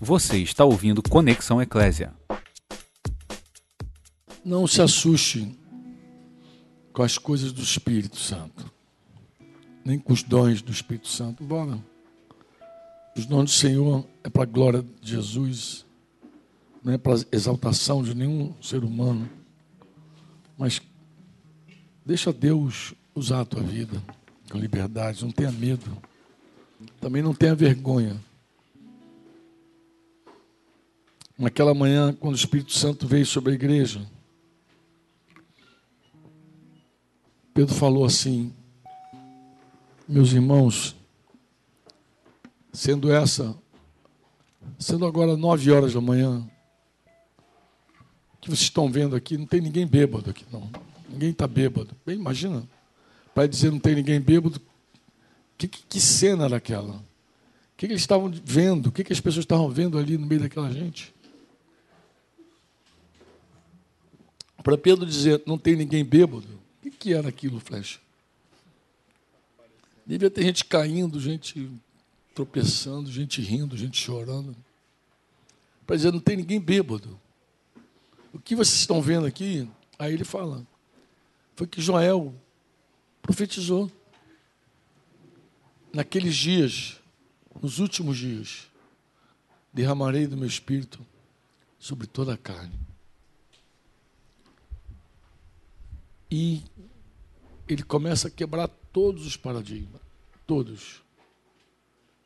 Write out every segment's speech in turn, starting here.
Você está ouvindo Conexão Eclésia. Não se assuste com as coisas do Espírito Santo, nem com os dons do Espírito Santo. Bora. Os dons do Senhor é para a glória de Jesus, não é para a exaltação de nenhum ser humano, mas deixa Deus usar a tua vida com liberdade, não tenha medo, também não tenha vergonha. Naquela manhã, quando o Espírito Santo veio sobre a igreja, Pedro falou assim: Meus irmãos, sendo essa, sendo agora nove horas da manhã, que vocês estão vendo aqui, não tem ninguém bêbado aqui, não. Ninguém está bêbado. Bem, imagina, para dizer não tem ninguém bêbado, que, que, que cena era aquela? O que, que eles estavam vendo? O que, que as pessoas estavam vendo ali no meio daquela gente? Para Pedro dizer, não tem ninguém bêbado, o que, que era aquilo, flecha? Devia ter gente caindo, gente tropeçando, gente rindo, gente chorando. Para dizer, não tem ninguém bêbado. O que vocês estão vendo aqui, aí ele fala, foi que Joel profetizou. Naqueles dias, nos últimos dias, derramarei do meu espírito sobre toda a carne. E ele começa a quebrar todos os paradigmas, todos.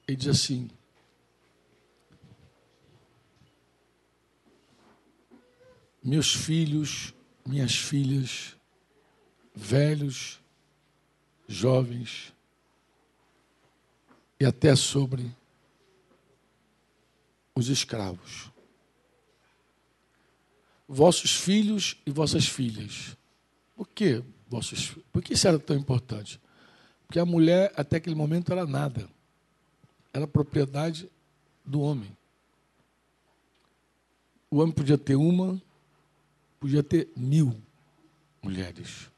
Ele diz assim: Meus filhos, minhas filhas, velhos, jovens, e até sobre os escravos. Vossos filhos e vossas filhas por que vossos Por que isso era tão importante? Porque a mulher, até aquele momento, era nada. Era propriedade do homem. O homem podia ter uma, podia ter mil mulheres.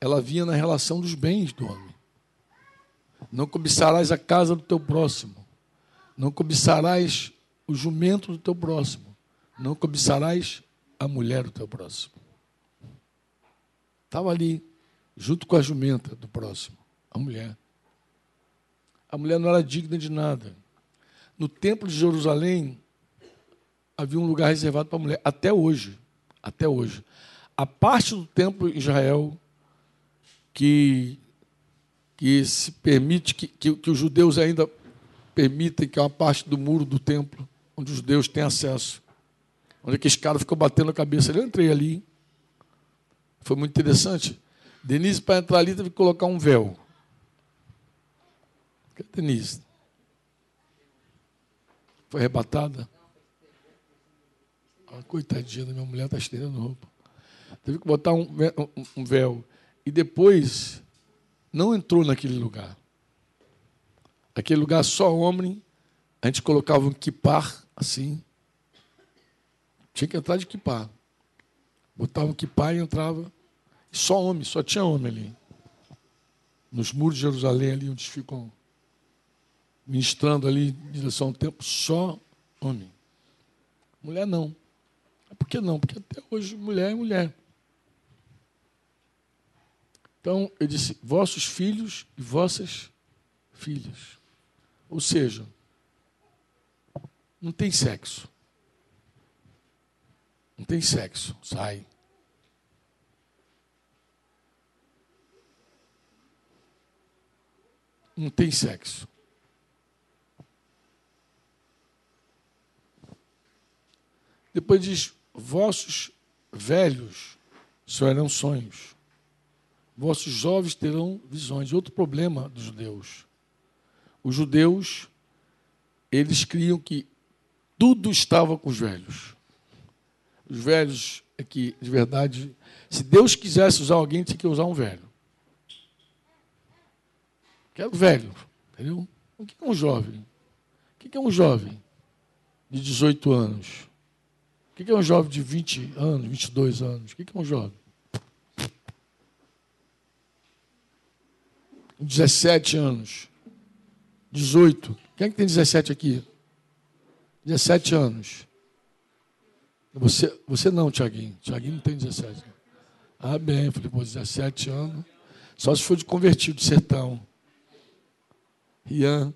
Ela vinha na relação dos bens do homem. Não cobiçarás a casa do teu próximo. Não cobiçarás o jumento do teu próximo. Não cobiçarás a mulher do teu próximo. Estava ali, junto com a jumenta do próximo, a mulher. A mulher não era digna de nada. No templo de Jerusalém, havia um lugar reservado para a mulher, até hoje. Até hoje. A parte do templo em Israel que, que se permite, que, que, que os judeus ainda permitem, que é uma parte do muro do templo, onde os judeus têm acesso. Onde aqueles caras ficam batendo a cabeça. Eu entrei ali. Foi muito interessante. Denise, para entrar ali, teve que colocar um véu. Cadê Denise? Foi arrebatada? Ah, coitadinha da minha mulher, está estendendo roupa. Teve que botar um, um véu. E depois, não entrou naquele lugar. Aquele lugar só homem. A gente colocava um kipar, assim. Tinha que entrar de kipar. Botava um kipá e entrava. Só homem, só tinha homem ali. Nos muros de Jerusalém, ali onde ficam ministrando ali em direção ao templo, só homem. Mulher não. Por que não? Porque até hoje mulher é mulher. Então, eu disse, vossos filhos e vossas filhas. Ou seja, não tem sexo. Não tem sexo, sai. Não tem sexo. Depois diz: vossos velhos sonharão sonhos, vossos jovens terão visões. Outro problema dos judeus. Os judeus, eles criam que tudo estava com os velhos os velhos é que, de verdade, se Deus quisesse usar alguém, tinha que usar um velho. Quero velho, entendeu? O que é um jovem? O que é um jovem de 18 anos? O que é um jovem de 20 anos, 22 anos? O que é um jovem? 17 anos, 18. O Quem é que tem 17 aqui? 17 anos. Você, você não, Tiaguinho. Tiaguinho não tem 17. Ah, bem. Falei, pô, 17 anos. Só se for de convertido, sertão. Rian.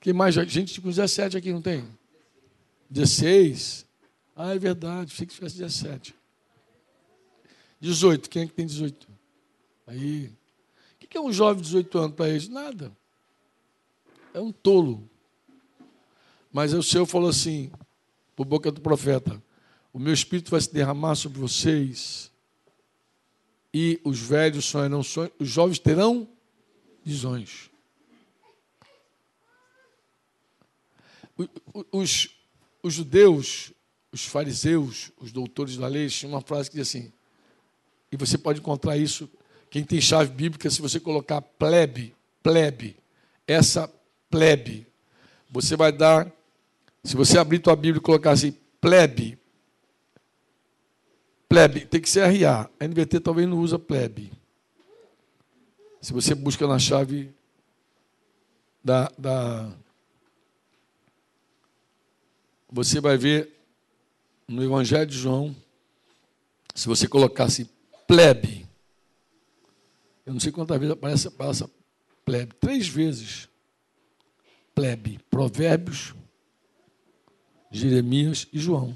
Quem mais? Gente com 17 aqui não tem? 16. Ah, é verdade. Achei que tivesse 17. 18. Quem é que tem 18? Aí. O que é um jovem de 18 anos para eles? Nada. É um tolo. Mas o Senhor falou assim, por boca do profeta: O meu espírito vai se derramar sobre vocês, e os velhos sonharão sonhos, os jovens terão visões. Os, os judeus, os fariseus, os doutores da lei, tinham uma frase que diz assim, e você pode encontrar isso, quem tem chave bíblica, se você colocar plebe, plebe, essa plebe, você vai dar, se você abrir tua Bíblia e colocar assim, plebe, plebe, tem que ser RA, a NVT talvez não usa plebe. Se você busca na chave da, da você vai ver no Evangelho de João, se você colocasse plebe, eu não sei quantas vezes aparece a palavra plebe, três vezes. Plebe, Provérbios, Jeremias e João.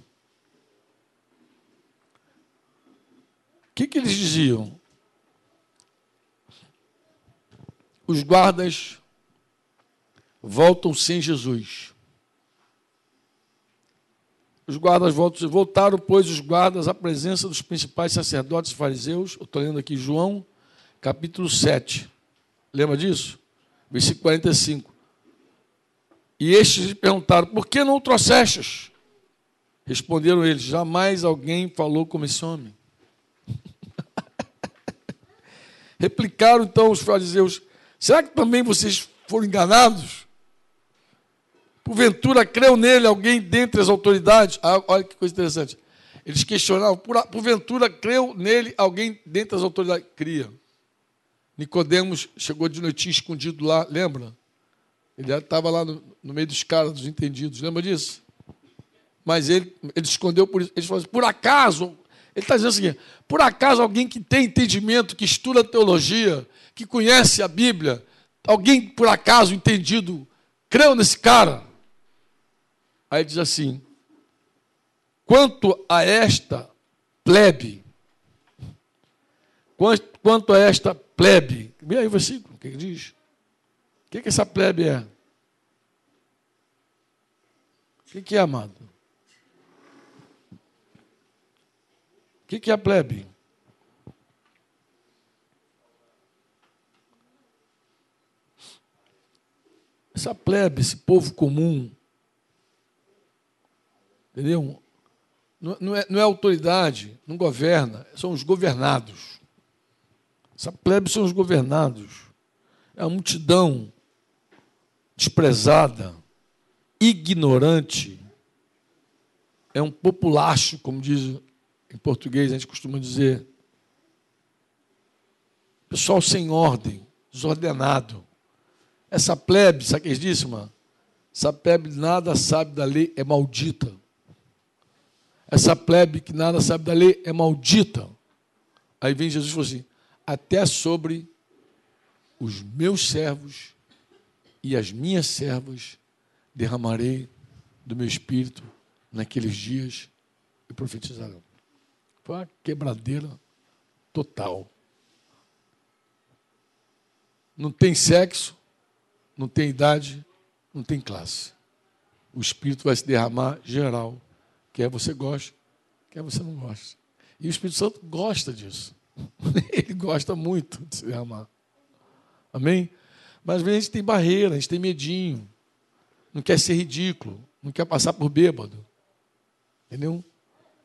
O que, que eles diziam? Os guardas voltam sem Jesus. Os guardas voltaram, pois, os guardas à presença dos principais sacerdotes fariseus. Eu estou lendo aqui João, capítulo 7. Lembra disso? Versículo 45. E estes lhe perguntaram: Por que não o trouxestes? Responderam eles: Jamais alguém falou como esse homem. Replicaram então os fariseus: Será que também vocês foram enganados? Porventura creu nele alguém dentre as autoridades? Ah, olha que coisa interessante. Eles questionavam, porventura creu nele alguém dentre as autoridades? Cria. Nicodemos chegou de noitinho escondido lá, lembra? Ele estava lá no, no, meio dos caras, dos entendidos, lembra disso? Mas ele, ele escondeu por isso. Ele falou assim, por acaso, ele está dizendo o seguinte, por acaso alguém que tem entendimento, que estuda teologia, que conhece a Bíblia, alguém por acaso entendido, creu nesse cara? Aí diz assim: quanto a esta plebe, quanto a esta plebe, vê aí o versículo, o que, diz? O que, que essa plebe é? O que, que é, amado? O que, que é a plebe? Essa plebe, esse povo comum, Entendeu? Não é, não é autoridade, não governa, são os governados. Essa plebe são os governados. É a multidão desprezada, ignorante. É um populacho, como diz em português, a gente costuma dizer. Pessoal sem ordem, desordenado. Essa plebe, sabe o que eles disse, mano? Essa plebe nada sabe da lei, é maldita. Essa plebe que nada sabe da lei é maldita. Aí vem Jesus e falou assim: até sobre os meus servos e as minhas servas derramarei do meu espírito naqueles dias e profetizarão. Foi uma quebradeira total. Não tem sexo, não tem idade, não tem classe. O Espírito vai se derramar geral Quer você goste, quer você não goste. E o Espírito Santo gosta disso. Ele gosta muito de se derramar. Amém? Mas às vezes a gente tem barreira, a gente tem medinho. Não quer ser ridículo, não quer passar por bêbado. Entendeu?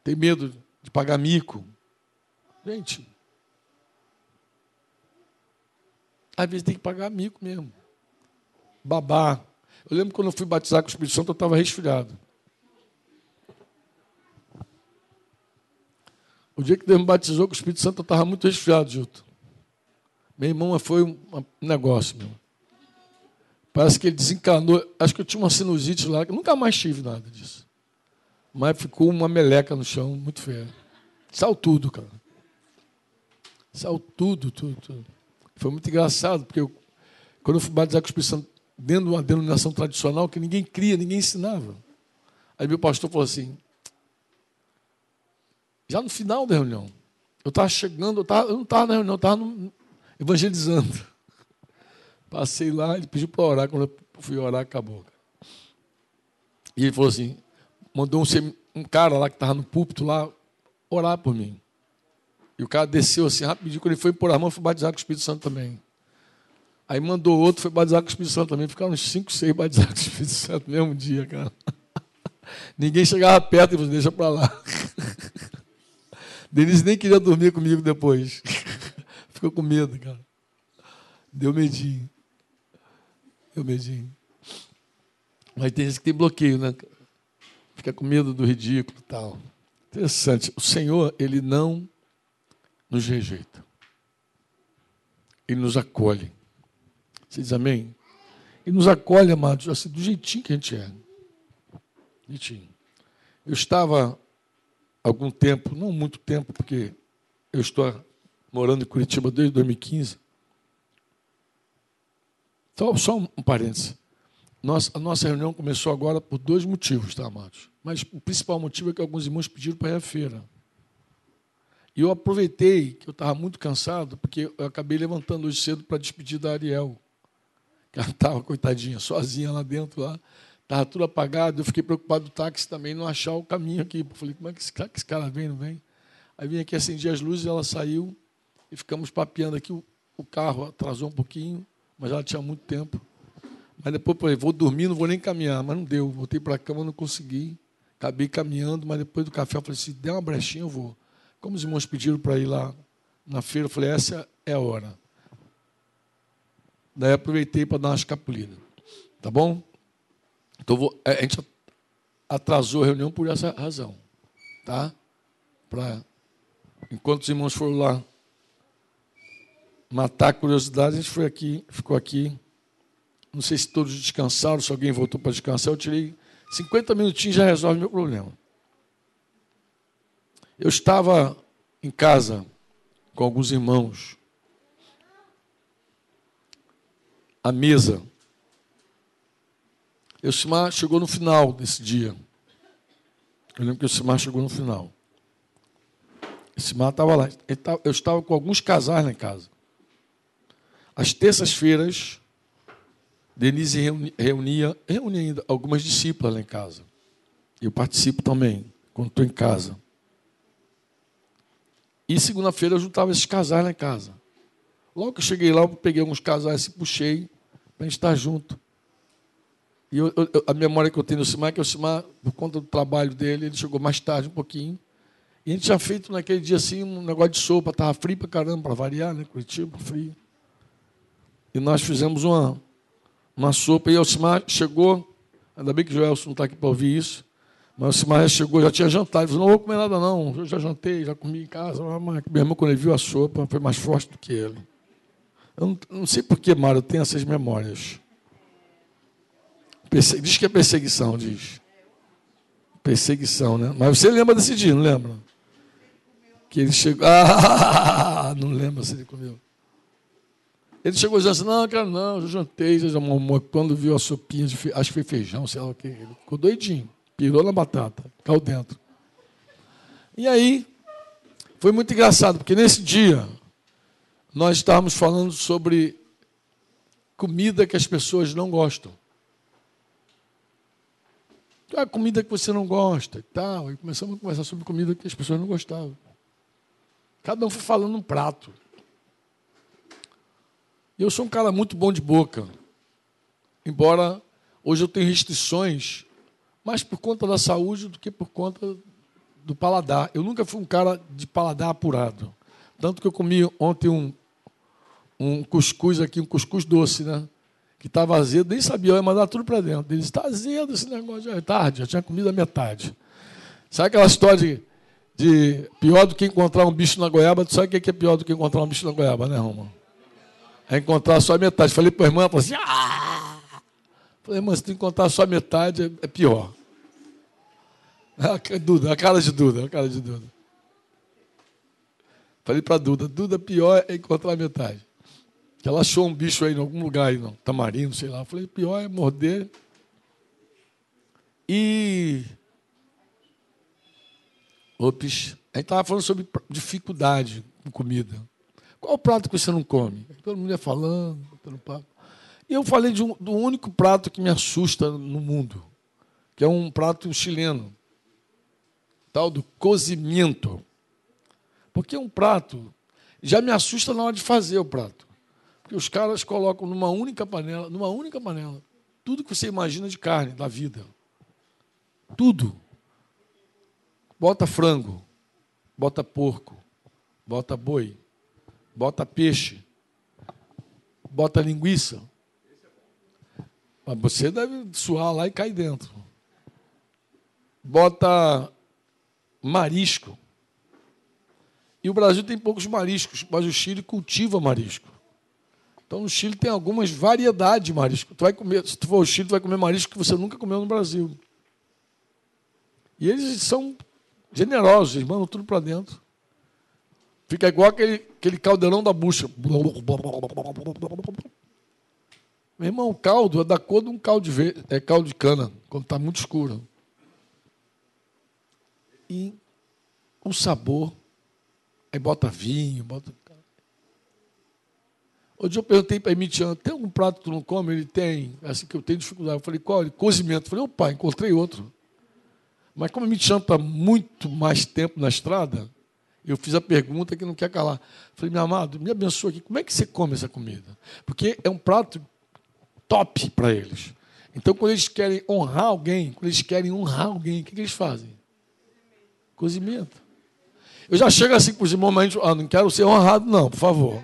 Tem medo de pagar mico. Gente, às vezes tem que pagar mico mesmo. Babar. Eu lembro quando eu fui batizar com o Espírito Santo, eu estava resfriado. O dia que Deus me batizou com o Espírito Santo, eu estava muito resfriado, Juto. Meu irmão foi um negócio, meu. Parece que ele desencanou. Acho que eu tinha uma sinusite lá, que nunca mais tive nada disso. Mas ficou uma meleca no chão, muito feia. Saiu tudo, cara. Saiu tudo, tudo, tudo. Foi muito engraçado, porque eu, quando eu fui batizar com o Espírito Santo dentro de uma denominação tradicional que ninguém cria, ninguém ensinava. Aí meu pastor falou assim, já no final da reunião, eu estava chegando, eu, tava, eu não estava na reunião, eu estava evangelizando. Passei lá, ele pediu para orar, quando eu fui orar, acabou. E ele falou assim, mandou um, um cara lá que estava no púlpito lá orar por mim. E o cara desceu assim rapidinho, quando ele foi pôr a mão, foi batizar com o Espírito Santo também. Aí mandou outro, foi batizar com o Espírito Santo também. Ficaram uns 5, 6 batizados com o Espírito Santo no mesmo dia, cara. Ninguém chegava perto e falou, deixa para lá. Denise nem queria dormir comigo depois. Ficou com medo, cara. Deu medinho. Deu medinho. Mas tem gente que tem bloqueio, né? Fica com medo do ridículo tal. Interessante. O Senhor, Ele não nos rejeita. Ele nos acolhe. Você diz amém? Ele nos acolhe, amados, assim, do jeitinho que a gente é. Jeitinho. Eu estava algum tempo, não muito tempo, porque eu estou morando em Curitiba desde 2015. Então, só um, um parêntese. Nossa, a nossa reunião começou agora por dois motivos, tá, amados? Mas o principal motivo é que alguns irmãos pediram para ir à feira. E eu aproveitei que eu estava muito cansado, porque eu acabei levantando hoje cedo para despedir da Ariel. Que ela estava, coitadinha, sozinha lá dentro, lá. Estava tudo apagado. Eu fiquei preocupado do táxi também não achar o caminho aqui. Eu falei, como é que esse cara, que esse cara vem, não vem? Aí vim aqui, acendi as luzes, ela saiu e ficamos papeando aqui. O, o carro atrasou um pouquinho, mas ela tinha muito tempo. Mas depois falei, vou dormir, não vou nem caminhar. Mas não deu. Voltei para a cama, não consegui. Acabei caminhando, mas depois do café eu falei, se der uma brechinha, eu vou. Como os irmãos pediram para ir lá na feira, eu falei, essa é a hora. Daí aproveitei para dar uma escapulida. Tá bom? Então vou, é, a gente atrasou a reunião por essa razão. Tá? Pra, enquanto os irmãos foram lá matar a curiosidade, a gente foi aqui, ficou aqui. Não sei se todos descansaram, se alguém voltou para descansar, eu tirei 50 minutinhos já resolve meu problema. Eu estava em casa com alguns irmãos, à mesa. O Simar chegou no final desse dia. Eu lembro que o Simar chegou no final. O Simar estava lá. Eu estava com alguns casais lá em casa. Às terças-feiras, Denise reunia, reunia ainda algumas discípulas lá em casa. Eu participo também, quando estou em casa. E segunda-feira eu juntava esses casais lá em casa. Logo que eu cheguei lá, eu peguei alguns casais e puxei para a gente estar junto. E eu, eu, a memória que eu tenho do Simar é que o Simar, por conta do trabalho dele, ele chegou mais tarde um pouquinho. E a gente tinha feito naquele dia assim um negócio de sopa, estava frio para caramba, para variar, né? Curitiba, frio. E nós fizemos uma, uma sopa, e o Alcimar chegou, ainda bem que o Joelson não está aqui para ouvir isso, mas o Alcimar já chegou, já tinha jantado, ele falou, não vou comer nada não, eu já jantei, já comi em casa, mas meu irmão quando ele viu a sopa, foi mais forte do que ele. Eu não, não sei por que, Mário, eu tenho essas memórias. Diz que é perseguição, diz. Perseguição, né? Mas você lembra desse dia, não lembra? Que ele chegou. Ah, não lembra se ele comeu. Ele chegou dizendo assim, não, cara, não, já jantei, já quando viu a sopinha, de fe... acho que foi feijão, sei lá o que, ele ficou doidinho, pirou na batata, caiu dentro. E aí, foi muito engraçado, porque nesse dia, nós estávamos falando sobre comida que as pessoas não gostam. A comida que você não gosta e tal. E começamos a conversar sobre comida que as pessoas não gostavam. Cada um foi falando um prato. E eu sou um cara muito bom de boca. Embora hoje eu tenha restrições, mais por conta da saúde do que por conta do paladar. Eu nunca fui um cara de paladar apurado. Tanto que eu comi ontem um, um cuscuz aqui, um cuscuz doce, né? Que estava azedo, nem sabia, eu ia mandar tudo para dentro. Ele disse, está azedo esse negócio, já é tarde, já tinha comido a metade. Sabe aquela história de, de pior do que encontrar um bicho na goiaba? Tu sabe o que é pior do que encontrar um bicho na goiaba, né, Roma? é encontrar só a metade. Falei para a irmã, ela falou assim, ah! Falei, mas se tu encontrar só metade, é, é pior. A, Duda, a cara de Duda, a cara de Duda. Falei para Duda, Duda, pior é encontrar metade. Que ela achou um bicho aí em algum lugar aí, não, tamarindo, sei lá. Falei, pior é morder. E. Ops, a gente estava falando sobre dificuldade com comida. Qual o prato que você não come? Todo mundo ia falando, pelo papo. E eu falei de um, do único prato que me assusta no mundo, que é um prato chileno, tal do cozimento. Porque é um prato já me assusta na hora de fazer o prato. Porque os caras colocam numa única panela, numa única panela, tudo que você imagina de carne da vida. Tudo. Bota frango, bota porco, bota boi, bota peixe, bota linguiça. Mas você deve suar lá e cair dentro. Bota marisco. E o Brasil tem poucos mariscos, mas o Chile cultiva marisco. Então no Chile tem algumas variedades de marisco. Tu vai comer, se tu for ao Chile, tu vai comer marisco que você nunca comeu no Brasil. E eles são generosos, eles mandam tudo para dentro. Fica igual aquele, aquele caldeirão da bucha. Meu irmão, o caldo é da cor de um caldo de, verde, é caldo de cana, quando está muito escuro. E o sabor, aí bota vinho, bota. Dia eu perguntei para Emitiano, tem algum prato que tu não come? Ele tem, assim que eu tenho dificuldade. Eu falei, qual? Ele, cozimento. Eu falei, opa, encontrei outro. Mas como chama está muito mais tempo na estrada, eu fiz a pergunta que não quer calar. Falei, meu amado, me abençoa aqui, como é que você come essa comida? Porque é um prato top para eles. Então, quando eles querem honrar alguém, quando eles querem honrar alguém, o que, que eles fazem? Cozimento. Eu já chego assim para os irmãos, mas ah, não quero ser honrado, não, por favor.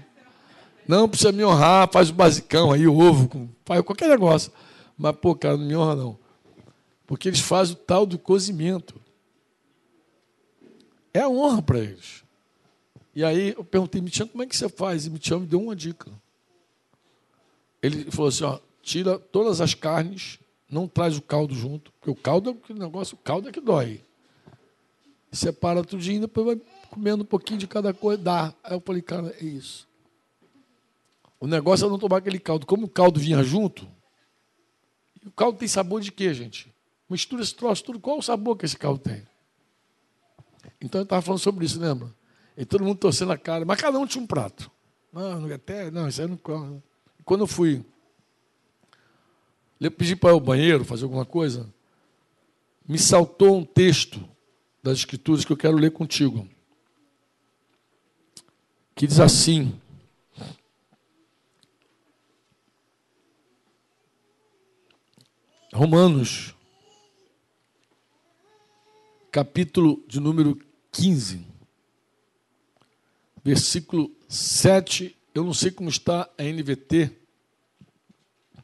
Não precisa me honrar, faz o basicão aí, o ovo, faz qualquer negócio. Mas, pô, cara, não me honra, não. Porque eles fazem o tal do cozimento. É a honra para eles. E aí eu perguntei, Mitian, como é que você faz? E Mitian me deu uma dica. Ele falou assim: ó, tira todas as carnes, não traz o caldo junto, porque o caldo é o negócio, o caldo é que dói. Separa tudinho, depois vai comendo um pouquinho de cada coisa, dá. Aí eu falei, cara, é isso. O negócio é não tomar aquele caldo. Como o caldo vinha junto, o caldo tem sabor de quê, gente? Mistura esse troço tudo. Qual o sabor que esse caldo tem? Então eu estava falando sobre isso, lembra? E todo mundo torcendo a cara. Mas cada um tinha um prato. Não, até, não, isso aí não. Quando eu fui eu pedi para ir ao banheiro fazer alguma coisa, me saltou um texto das Escrituras que eu quero ler contigo. Que diz assim: Romanos, capítulo de número 15, versículo 7. Eu não sei como está a NVT,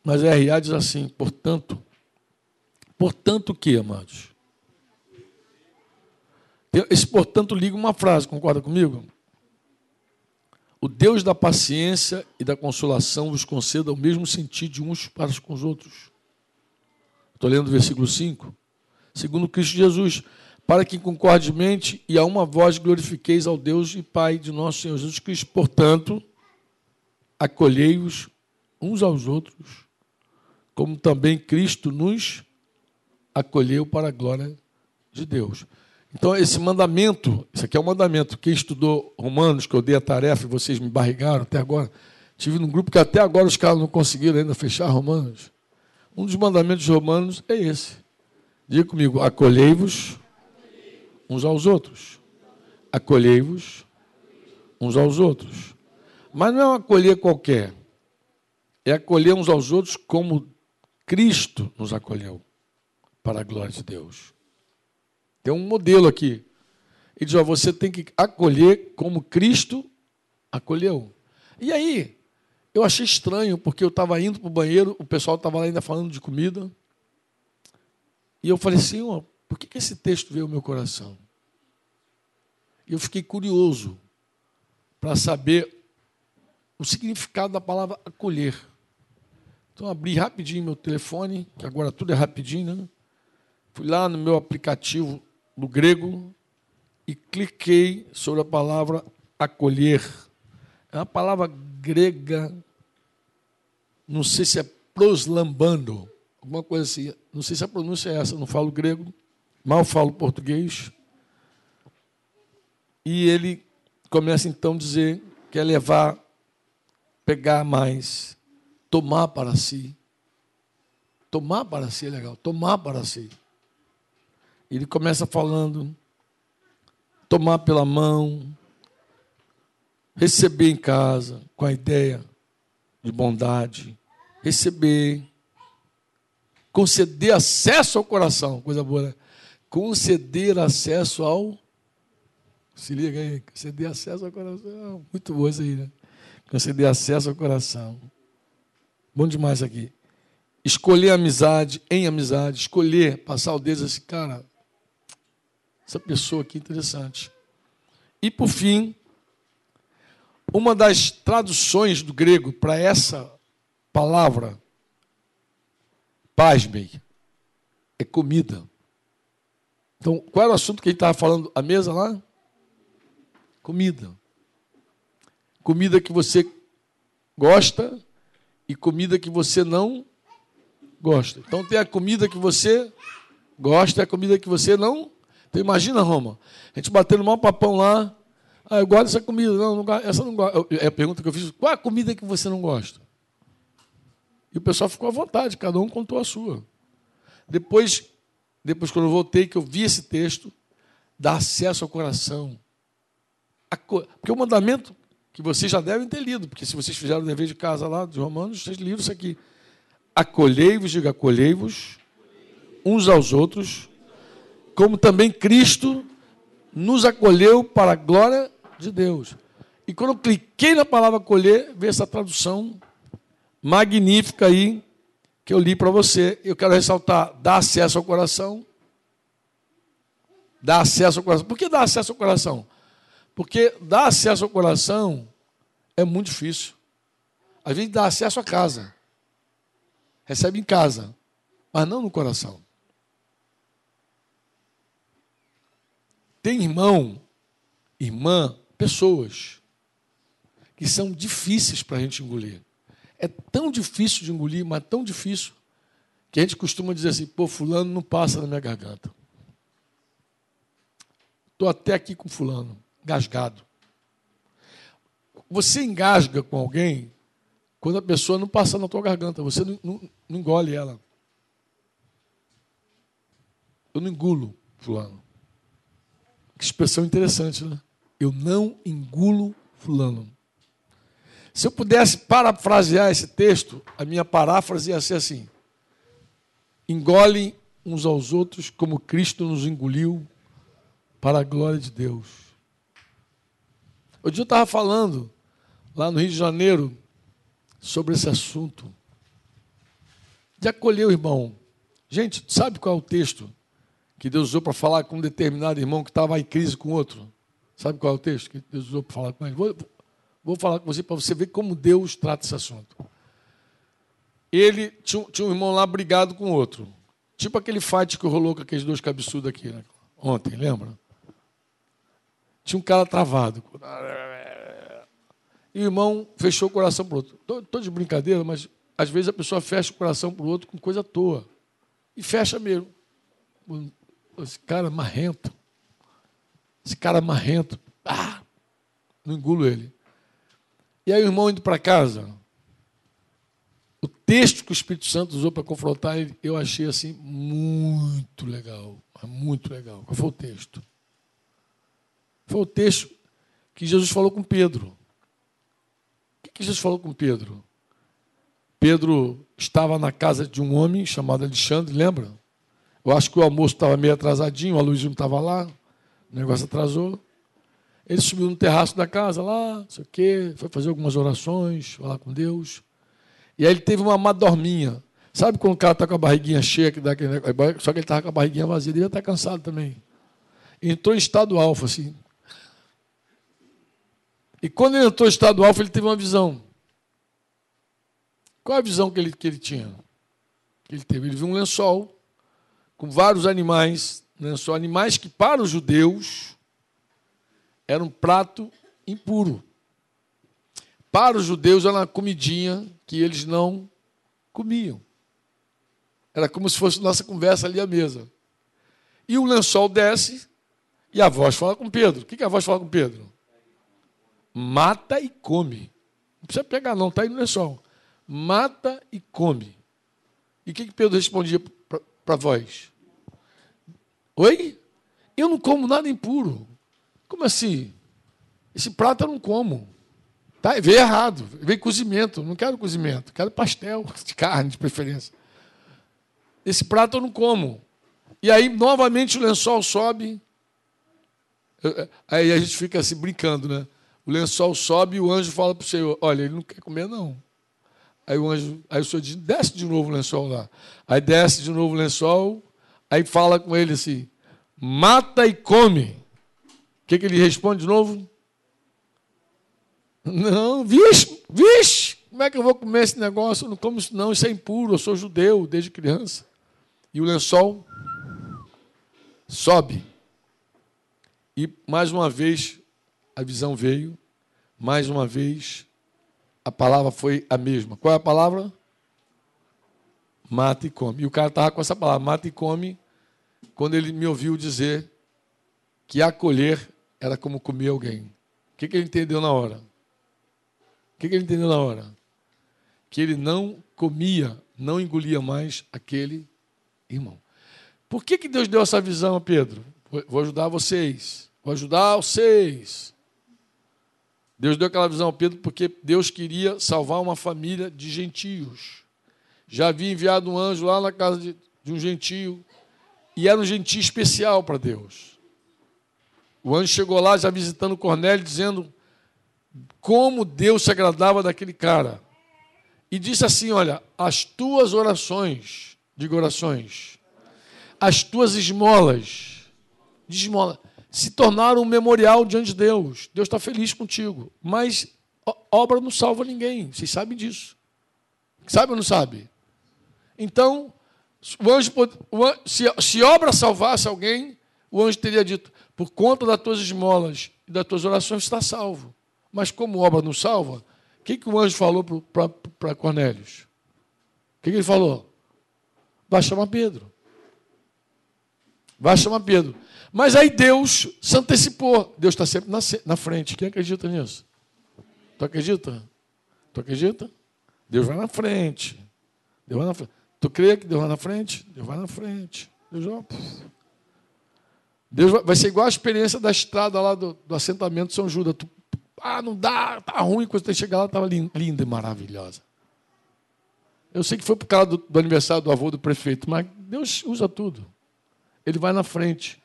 mas a RA diz assim: portanto, portanto o que, amados? Esse portanto liga uma frase, concorda comigo? O Deus da paciência e da consolação vos conceda o mesmo sentido de uns para com os outros Estou lendo o versículo 5. Segundo Cristo Jesus, para que concordemente e a uma voz glorifiqueis ao Deus e Pai de nosso Senhor Jesus Cristo. Portanto, acolhei-os uns aos outros, como também Cristo nos acolheu para a glória de Deus. Então, esse mandamento, isso aqui é um mandamento. Quem estudou Romanos, que eu dei a tarefa e vocês me barrigaram até agora, tive num grupo que até agora os caras não conseguiram ainda fechar Romanos. Um dos mandamentos romanos é esse. Diga comigo: acolhei-vos uns aos outros. Acolhei-vos uns aos outros. Mas não é uma acolher qualquer. É acolher uns aos outros como Cristo nos acolheu, para a glória de Deus. Tem um modelo aqui. Ele diz: ó, você tem que acolher como Cristo acolheu. E aí, eu achei estranho, porque eu estava indo para o banheiro, o pessoal estava lá ainda falando de comida. E eu falei, Senhor, por que, que esse texto veio ao meu coração? E eu fiquei curioso para saber o significado da palavra acolher. Então abri rapidinho meu telefone, que agora tudo é rapidinho, né? Fui lá no meu aplicativo do grego e cliquei sobre a palavra acolher. É uma palavra grega, não sei se é proslambando, alguma coisa assim. Não sei se a pronúncia é essa, não falo grego, mal falo português. E ele começa então a dizer que é levar, pegar mais, tomar para si. Tomar para si é legal, tomar para si. Ele começa falando, tomar pela mão, receber em casa com a ideia de bondade, receber, conceder acesso ao coração, coisa boa, né? conceder acesso ao. Se liga aí, conceder acesso ao coração. Muito boa isso aí, né? Conceder acesso ao coração. Bom demais aqui. Escolher amizade, em amizade, escolher, passar o dedo assim, cara, essa pessoa aqui é interessante. E por fim, uma das traduções do grego para essa palavra, pasmem, é comida. Então, qual era o assunto que ele estava falando? A mesa lá? Comida. Comida que você gosta e comida que você não gosta. Então, tem a comida que você gosta e a comida que você não. Então, imagina, Roma, a gente batendo mal papão lá. Ah, eu gosto dessa comida. Não, não essa não gosto. É a pergunta que eu fiz. Qual a comida que você não gosta? E o pessoal ficou à vontade, cada um contou a sua. Depois, depois quando eu voltei, que eu vi esse texto, dá acesso ao coração. Porque o mandamento que vocês já devem ter lido, porque se vocês fizeram o dever de casa lá dos Romanos, vocês liram isso aqui. Acolhei-vos, diga acolhei-vos, uns aos outros, como também Cristo nos acolheu para a glória de Deus. E quando eu cliquei na palavra acolher, veio essa tradução magnífica aí que eu li para você. Eu quero ressaltar: dá acesso ao coração. Dá acesso ao coração. Por que dá acesso ao coração? Porque dar acesso ao coração é muito difícil. A gente dá acesso à casa. Recebe em casa, mas não no coração. Tem irmão, irmã, pessoas que são difíceis para a gente engolir. É tão difícil de engolir, mas tão difícil, que a gente costuma dizer assim: pô, Fulano não passa na minha garganta. Estou até aqui com Fulano, gasgado. Você engasga com alguém quando a pessoa não passa na tua garganta, você não, não, não engole ela. Eu não engulo Fulano. Que expressão interessante, né? Eu não engulo Fulano. Se eu pudesse parafrasear esse texto, a minha paráfrase ia ser assim: engolem uns aos outros como Cristo nos engoliu para a glória de Deus. Hoje eu estava falando lá no Rio de Janeiro sobre esse assunto de acolher o irmão. Gente, sabe qual é o texto que Deus usou para falar com um determinado irmão que estava em crise com outro? Sabe qual é o texto que Deus usou para falar com ele? Vou, Vou falar com você para você ver como Deus trata esse assunto. Ele tinha, tinha um irmão lá brigado com outro. Tipo aquele fight que rolou com aqueles dois cabeçudos aqui, né? ontem, lembra? Tinha um cara travado. E o irmão fechou o coração para o outro. Estou de brincadeira, mas às vezes a pessoa fecha o coração para o outro com coisa à toa. E fecha mesmo. Esse cara é marrento. Esse cara é marrento. Ah, não engulo ele. E aí o irmão indo para casa, o texto que o Espírito Santo usou para confrontar ele, eu achei assim muito legal. Muito legal. Qual foi o texto? Foi o texto que Jesus falou com Pedro. O que Jesus falou com Pedro? Pedro estava na casa de um homem chamado Alexandre, lembra? Eu acho que o almoço estava meio atrasadinho, a luz não estava lá, o negócio atrasou. Ele subiu no terraço da casa lá, não sei o quê, foi fazer algumas orações, falar com Deus. E aí ele teve uma madorminha. Sabe quando o cara está com a barriguinha cheia, que dá aquele só que ele estava com a barriguinha vazia, ele ia estar cansado também. Entrou em estado alfa, assim. E quando ele entrou em estado alfa, ele teve uma visão. Qual a visão que ele, que ele tinha? Ele teve, ele viu um lençol com vários animais, lençol, animais que para os judeus era um prato impuro. Para os judeus era uma comidinha que eles não comiam. Era como se fosse nossa conversa ali à mesa. E o lençol desce e a voz fala com Pedro. O que a voz fala com Pedro? Mata e come. Não precisa pegar, não, está aí no lençol. Mata e come. E o que Pedro respondia para a voz? Oi? Eu não como nada impuro. Como assim? Esse prato eu não como. Tá, veio errado, veio cozimento. Não quero cozimento, quero pastel de carne, de preferência. Esse prato eu não como. E aí, novamente, o lençol sobe. Aí a gente fica assim brincando, né? O lençol sobe e o anjo fala para o Senhor: Olha, ele não quer comer, não. Aí o anjo, aí o Senhor diz: Desce de novo o lençol lá. Aí desce de novo o lençol, aí fala com ele assim: Mata e come. O que, que ele responde de novo? Não, vixe, vixe, como é que eu vou comer esse negócio? Eu não como isso, não, isso é impuro, eu sou judeu desde criança. E o lençol sobe. E mais uma vez a visão veio, mais uma vez a palavra foi a mesma. Qual é a palavra? Mata e come. E o cara estava com essa palavra, mata e come, quando ele me ouviu dizer que acolher era como comer alguém. O que, que ele entendeu na hora? O que, que ele entendeu na hora? Que ele não comia, não engolia mais aquele irmão. Por que, que Deus deu essa visão a Pedro? Vou ajudar vocês. Vou ajudar vocês. Deus deu aquela visão a Pedro porque Deus queria salvar uma família de gentios. Já havia enviado um anjo lá na casa de, de um gentio e era um gentio especial para Deus. O anjo chegou lá já visitando Cornélio, dizendo como Deus se agradava daquele cara. E disse assim: Olha, as tuas orações, digo orações, as tuas esmolas, de esmola, se tornaram um memorial diante de Deus. Deus está feliz contigo. Mas obra não salva ninguém. Vocês sabem disso. Sabe ou não sabe? Então, o anjo, o anjo se, se obra salvasse alguém, o anjo teria dito: por conta das tuas esmolas e das tuas orações está salvo. Mas como obra não salva, o que, que o anjo falou para Cornélios? O que, que ele falou? Vai chamar Pedro. Vai chamar Pedro. Mas aí Deus se antecipou. Deus está sempre na, na frente. Quem acredita nisso? Tu acredita? Tu acredita? Deus vai na frente. Deus vai na frente. Tu crê que Deus vai na frente? Deus vai na frente. Deus vai. Deus vai, ser igual a experiência da estrada lá do, do assentamento São Judas. Tu, ah, não dá, tá ruim. Quando você chegar lá, estava linda e maravilhosa. Eu sei que foi por causa do, do aniversário do avô do prefeito, mas Deus usa tudo. Ele vai na frente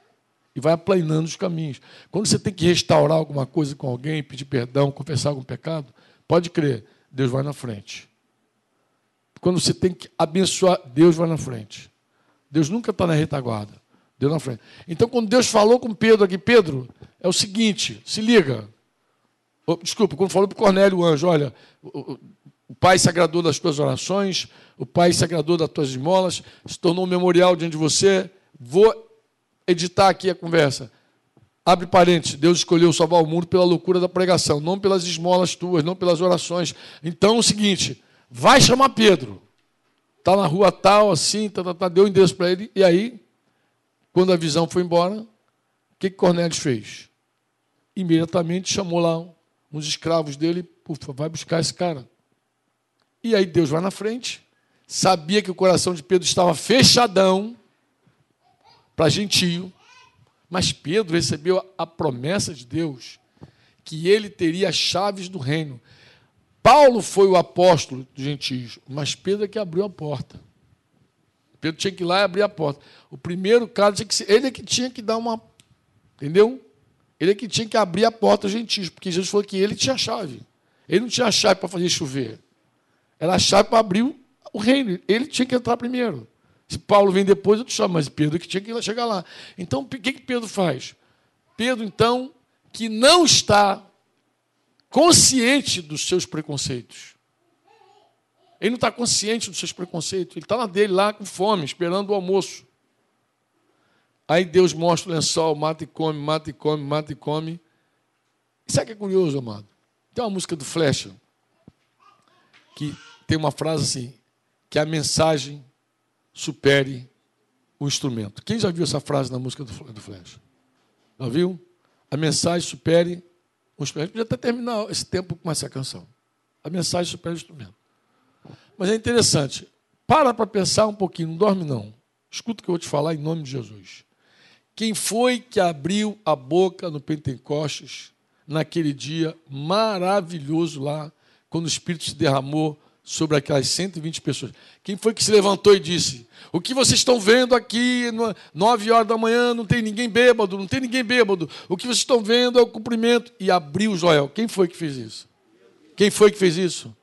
e vai aplanando os caminhos. Quando você tem que restaurar alguma coisa com alguém, pedir perdão, confessar algum pecado, pode crer, Deus vai na frente. Quando você tem que abençoar, Deus vai na frente. Deus nunca está na retaguarda. Deus na frente. Então, quando Deus falou com Pedro aqui, Pedro, é o seguinte: se liga. Desculpa, quando falou para Cornélio, o anjo, olha, o, o Pai se agradou das tuas orações, o Pai se agradou das tuas esmolas, se tornou um memorial diante de você. Vou editar aqui a conversa. Abre parênteses, Deus escolheu salvar o mundo pela loucura da pregação, não pelas esmolas tuas, não pelas orações. Então é o seguinte, vai chamar Pedro. Está na rua tal, assim, tá, tá, tá, deu o endereço para ele. E aí, quando a visão foi embora, o que, que Cornélio fez? Imediatamente chamou lá uns escravos dele, ufa, vai buscar esse cara. E aí Deus vai na frente, sabia que o coração de Pedro estava fechadão, para gentio. Mas Pedro recebeu a promessa de Deus que ele teria as chaves do reino. Paulo foi o apóstolo dos gentios, mas Pedro é que abriu a porta. Pedro tinha que ir lá e abrir a porta. O primeiro caso tinha que ser, ele é que tinha que dar uma. Entendeu? Ele é que tinha que abrir a porta aos gentios, porque Jesus falou que ele tinha a chave. Ele não tinha a chave para fazer chover. Era a chave para abrir o reino. Ele tinha que entrar primeiro. Se Paulo vem depois, eu te chamo, mas Pedro que tinha que chegar lá. Então, o que, que Pedro faz? Pedro, então, que não está consciente dos seus preconceitos. Ele não está consciente dos seus preconceitos. Ele está na dele lá com fome, esperando o almoço. Aí Deus mostra o lençol, mata e come, mata e come, mata e come. E sabe o que é curioso, amado? Tem uma música do Flecha que tem uma frase assim: que a mensagem supere o instrumento. Quem já viu essa frase na música do Flecha? Já viu? A mensagem supere o instrumento. Podia até terminar esse tempo com essa canção. A mensagem supera o instrumento. Mas é interessante. Para para pensar um pouquinho, não dorme não. Escuta o que eu vou te falar em nome de Jesus. Quem foi que abriu a boca no Pentecostes naquele dia maravilhoso lá, quando o Espírito se derramou sobre aquelas 120 pessoas? Quem foi que se levantou e disse: O que vocês estão vendo aqui, nove horas da manhã, não tem ninguém bêbado, não tem ninguém bêbado. O que vocês estão vendo é o cumprimento. E abriu o Joel. Quem foi que fez isso? Quem foi que fez isso?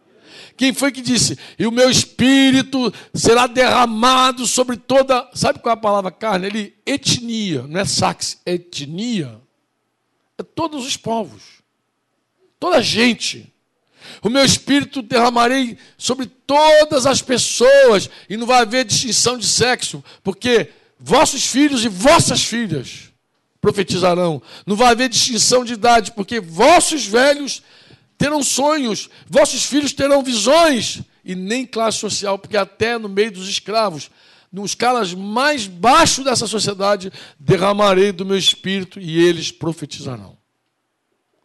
Quem foi que disse? E o meu espírito será derramado sobre toda. Sabe qual é a palavra carne? Ele, etnia, não é sax, é etnia. É todos os povos, toda a gente. O meu espírito derramarei sobre todas as pessoas, e não vai haver distinção de sexo, porque vossos filhos e vossas filhas profetizarão. Não vai haver distinção de idade, porque vossos velhos terão sonhos, vossos filhos terão visões, e nem classe social, porque até no meio dos escravos, nos caras mais baixos dessa sociedade, derramarei do meu espírito e eles profetizarão.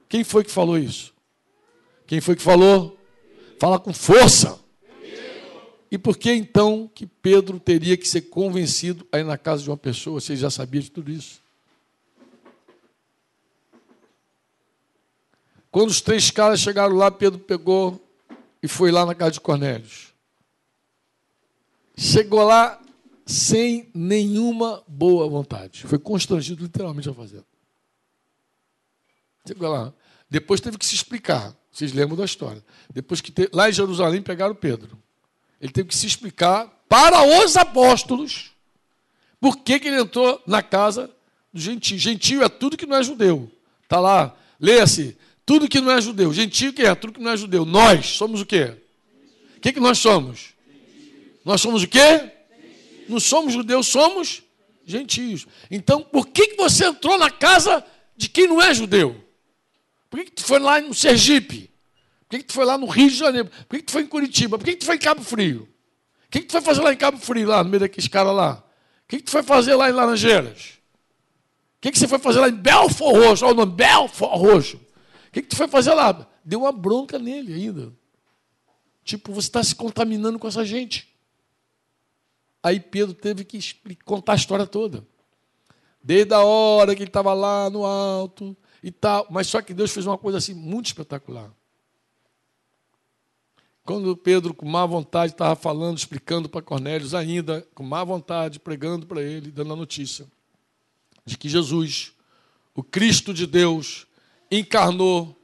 Quem foi que falou isso? Quem foi que falou? Fala com força. E por que então que Pedro teria que ser convencido a ir na casa de uma pessoa? Você já sabia de tudo isso? Quando os três caras chegaram lá, Pedro pegou e foi lá na casa de Cornélios. Chegou lá sem nenhuma boa vontade. Foi constrangido literalmente a fazer. Chegou lá. Depois teve que se explicar. Vocês lembram da história. Depois que te... lá em Jerusalém pegaram Pedro. Ele teve que se explicar para os apóstolos por que, que ele entrou na casa do gentio. Gentio é tudo que não é judeu. Está lá, leia-se, tudo que não é judeu. Gentio que é? Tudo que não é judeu. Nós somos o quê? O que, que nós somos? Nós somos o quê? Não somos judeus, somos gentios. Então, por que, que você entrou na casa de quem não é judeu? Por que, que tu foi lá no Sergipe? Por que, que tu foi lá no Rio de Janeiro? Por que, que tu foi em Curitiba? Por que, que tu foi em Cabo Frio? O que, que tu foi fazer lá em Cabo Frio, lá no meio daqueles caras lá? O que, que tu foi fazer lá em Laranjeiras? O que, que você foi fazer lá em Belfort Roxo? Olha o nome, Belfort Roxo que, que tu foi fazer lá? Deu uma bronca nele ainda. Tipo, você está se contaminando com essa gente. Aí Pedro teve que contar a história toda. Desde a hora que ele estava lá no alto e tal. Mas só que Deus fez uma coisa assim muito espetacular. Quando Pedro, com má vontade, estava falando, explicando para Cornélios, ainda com má vontade, pregando para ele, dando a notícia de que Jesus, o Cristo de Deus, encarnou,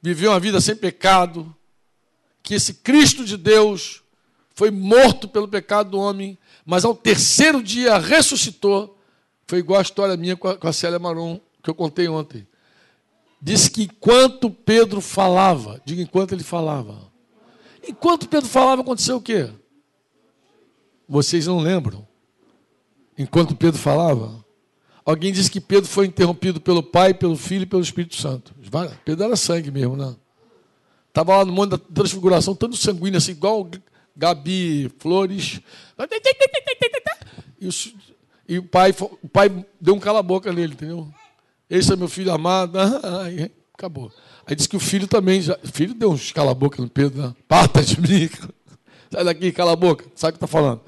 viveu uma vida sem pecado, que esse Cristo de Deus foi morto pelo pecado do homem, mas ao terceiro dia ressuscitou. Foi igual a história minha com a, Célia Maron, que eu contei ontem. Disse que enquanto Pedro falava, diga enquanto ele falava. Enquanto Pedro falava, aconteceu o quê? Vocês não lembram? Enquanto Pedro falava, Alguém disse que Pedro foi interrompido pelo Pai, pelo Filho e pelo Espírito Santo. Pedro era sangue mesmo, né? Estava lá no mundo da transfiguração, tanto sanguíneo, assim, igual Gabi Flores. E o, pai, o pai deu um cala-boca nele, entendeu? Esse é meu filho amado. Aí, acabou. Aí disse que o filho também. Já, o filho deu uns cala-boca no Pedro. Né? De mim. Sai daqui, cala a boca. Sabe o que está falando?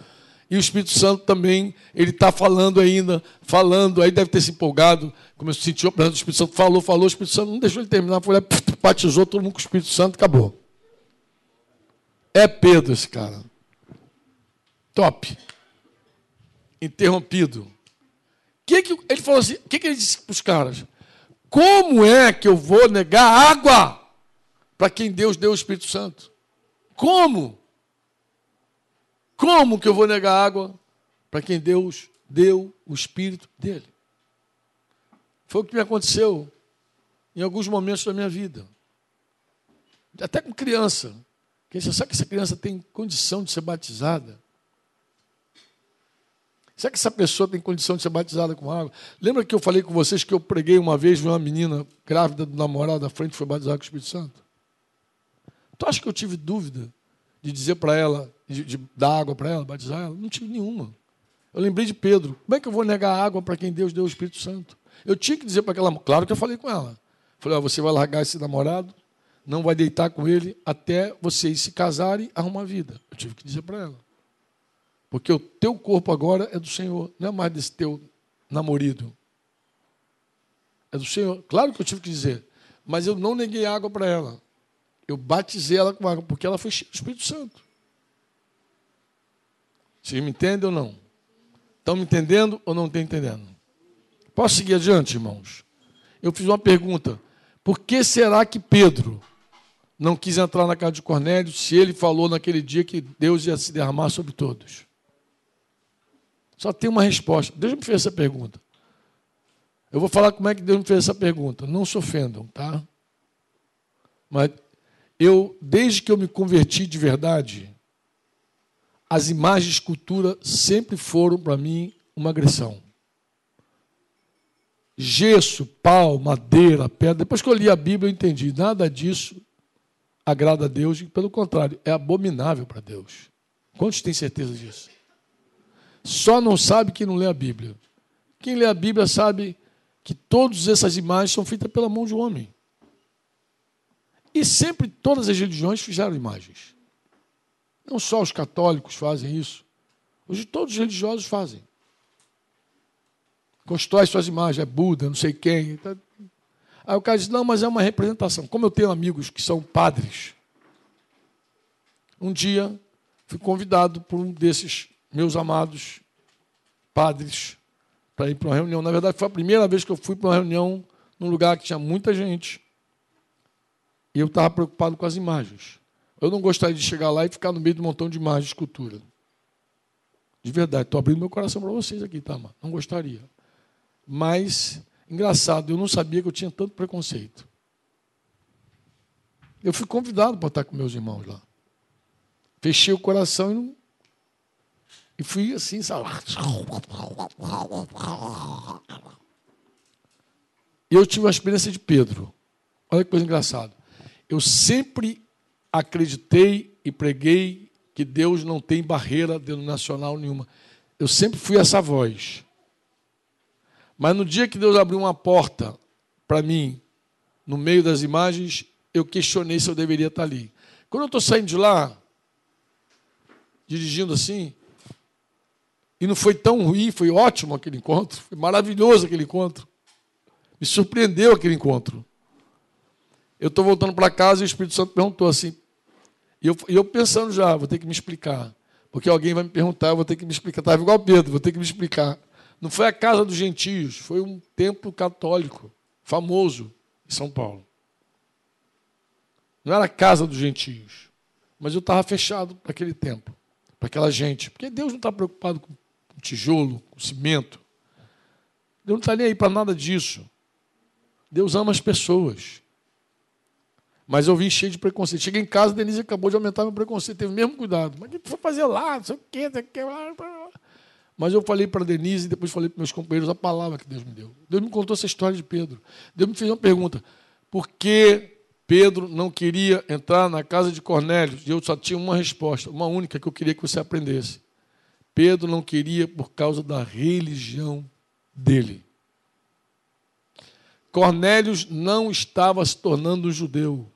E o Espírito Santo também, ele está falando ainda, falando, aí deve ter se empolgado, como eu senti o Espírito Santo falou, falou, o Espírito Santo não deixou ele terminar, foi lá, batizou todo mundo com o Espírito Santo, acabou. É Pedro esse cara. Top. Interrompido. Que que, ele falou assim, o que, que ele disse para os caras? Como é que eu vou negar água para quem Deus deu o Espírito Santo? Como? Como que eu vou negar água para quem Deus deu o Espírito dele? Foi o que me aconteceu em alguns momentos da minha vida. Até com criança. Você sabe que essa criança tem condição de ser batizada? Será que essa pessoa tem condição de ser batizada com água? Lembra que eu falei com vocês que eu preguei uma vez uma menina grávida do namorado da frente foi batizada com o Espírito Santo? Tu acha que eu tive dúvida de dizer para ela, de, de, dar água para ela, batizar ela? Não tive nenhuma. Eu lembrei de Pedro. Como é que eu vou negar água para quem Deus deu o Espírito Santo? Eu tinha que dizer para aquela. Claro que eu falei com ela. Falei, ó, você vai largar esse namorado, não vai deitar com ele até vocês se casarem e arrumar vida. Eu tive que dizer para ela. Porque o teu corpo agora é do Senhor, não é mais desse teu namorado. É do Senhor. Claro que eu tive que dizer. Mas eu não neguei água para ela. Eu batizei ela com água, porque ela foi cheia do Espírito Santo. Vocês me entendem ou não? Estão me entendendo ou não estão entendendo? Posso seguir adiante, irmãos? Eu fiz uma pergunta. Por que será que Pedro não quis entrar na casa de Cornélio se ele falou naquele dia que Deus ia se derramar sobre todos? Só tem uma resposta. Deus me fez essa pergunta. Eu vou falar como é que Deus me fez essa pergunta. Não se ofendam, tá? Mas eu, desde que eu me converti de verdade, as imagens de escultura sempre foram para mim uma agressão. Gesso, pau, madeira, pedra. Depois que eu li a Bíblia, eu entendi. Nada disso agrada a Deus, pelo contrário, é abominável para Deus. Quantos têm certeza disso? Só não sabe quem não lê a Bíblia. Quem lê a Bíblia sabe que todas essas imagens são feitas pela mão de um homem. E sempre todas as religiões fizeram imagens. Não só os católicos fazem isso. Hoje todos os religiosos fazem. Constrói suas imagens, é Buda, não sei quem. Tá. Aí o cara diz, não, mas é uma representação. Como eu tenho amigos que são padres, um dia fui convidado por um desses meus amados padres para ir para uma reunião. Na verdade, foi a primeira vez que eu fui para uma reunião num lugar que tinha muita gente. E eu estava preocupado com as imagens. Eu não gostaria de chegar lá e ficar no meio de um montão de imagens de escultura. De verdade, estou abrindo meu coração para vocês aqui, tá, mano? Não gostaria. Mas, engraçado, eu não sabia que eu tinha tanto preconceito. Eu fui convidado para estar com meus irmãos lá. Fechei o coração e, não... e fui assim, sabe? Eu tive a experiência de Pedro. Olha que coisa engraçada. Eu sempre acreditei e preguei que Deus não tem barreira denominacional nenhuma. Eu sempre fui essa voz. Mas no dia que Deus abriu uma porta para mim, no meio das imagens, eu questionei se eu deveria estar ali. Quando eu estou saindo de lá, dirigindo assim, e não foi tão ruim, foi ótimo aquele encontro, foi maravilhoso aquele encontro. Me surpreendeu aquele encontro. Eu estou voltando para casa e o Espírito Santo perguntou assim, e eu, eu pensando já, vou ter que me explicar. Porque alguém vai me perguntar, eu vou ter que me explicar. Estava igual Pedro, vou ter que me explicar. Não foi a casa dos gentios, foi um templo católico, famoso, em São Paulo. Não era a casa dos gentios. Mas eu estava fechado para aquele tempo, para aquela gente. Porque Deus não está preocupado com tijolo, com cimento. Deus não está nem aí para nada disso. Deus ama as pessoas. Mas eu vim cheio de preconceito. Cheguei em casa, a Denise acabou de aumentar meu preconceito, teve o mesmo cuidado. Mas o que foi fazer lá? Não sei o quê, não sei o quê. Mas eu falei para a Denise e depois falei para meus companheiros a palavra que Deus me deu. Deus me contou essa história de Pedro. Deus me fez uma pergunta: por que Pedro não queria entrar na casa de Cornélio? E eu só tinha uma resposta, uma única que eu queria que você aprendesse. Pedro não queria por causa da religião dele. Cornélio não estava se tornando um judeu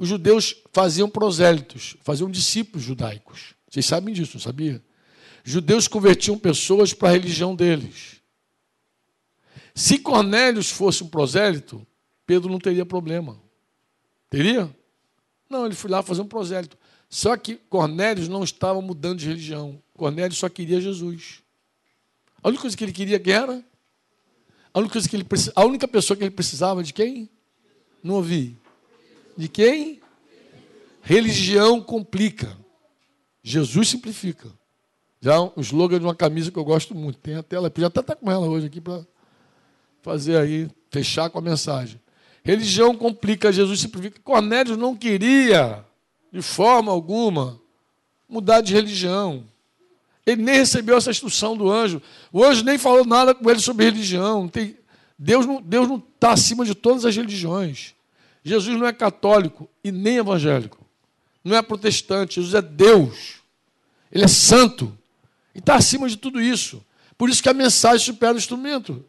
os judeus faziam prosélitos, faziam discípulos judaicos. Vocês sabem disso, não sabia? Judeus convertiam pessoas para a religião deles. Se Cornélios fosse um prosélito, Pedro não teria problema. Teria? Não, ele foi lá fazer um prosélito. Só que Cornélios não estava mudando de religião. Cornélio só queria Jesus. A única coisa que ele queria que era? A única, coisa que ele, a única pessoa que ele precisava de quem? Não ouvi. De quem? Religião complica. Jesus simplifica. Já um slogan de uma camisa que eu gosto muito. Tem a tela, podia até estar com ela hoje aqui para fazer aí, fechar com a mensagem. Religião complica, Jesus simplifica. Cornélio não queria de forma alguma, mudar de religião. Ele nem recebeu essa instrução do anjo. O anjo nem falou nada com ele sobre religião. Tem... Deus não está Deus não está acima de todas as religiões. Jesus não é católico e nem evangélico. Não é protestante. Jesus é Deus. Ele é santo. E está acima de tudo isso. Por isso que a mensagem supera o instrumento.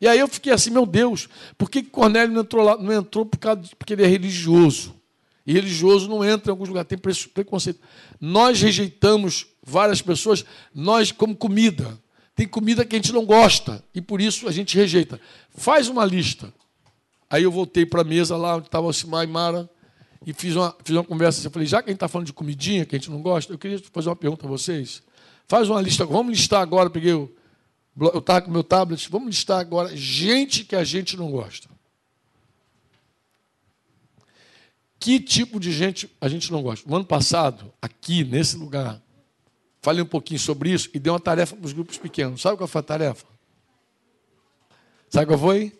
E aí eu fiquei assim, meu Deus, por que Cornélio não entrou lá? Não entrou por causa de, porque ele é religioso. E religioso não entra em alguns lugares, tem preconceito. Nós rejeitamos várias pessoas, nós como comida. Tem comida que a gente não gosta e por isso a gente rejeita. Faz uma lista. Aí eu voltei para a mesa lá onde estava o Simar e Mara e fiz uma, fiz uma conversa. Eu falei, já que a gente está falando de comidinha que a gente não gosta, eu queria fazer uma pergunta a vocês. Faz uma lista, vamos listar agora, peguei o, eu estava com meu tablet, vamos listar agora gente que a gente não gosta. Que tipo de gente a gente não gosta? No ano passado, aqui, nesse lugar, falei um pouquinho sobre isso e dei uma tarefa para os grupos pequenos. Sabe qual foi a tarefa? Sabe qual foi?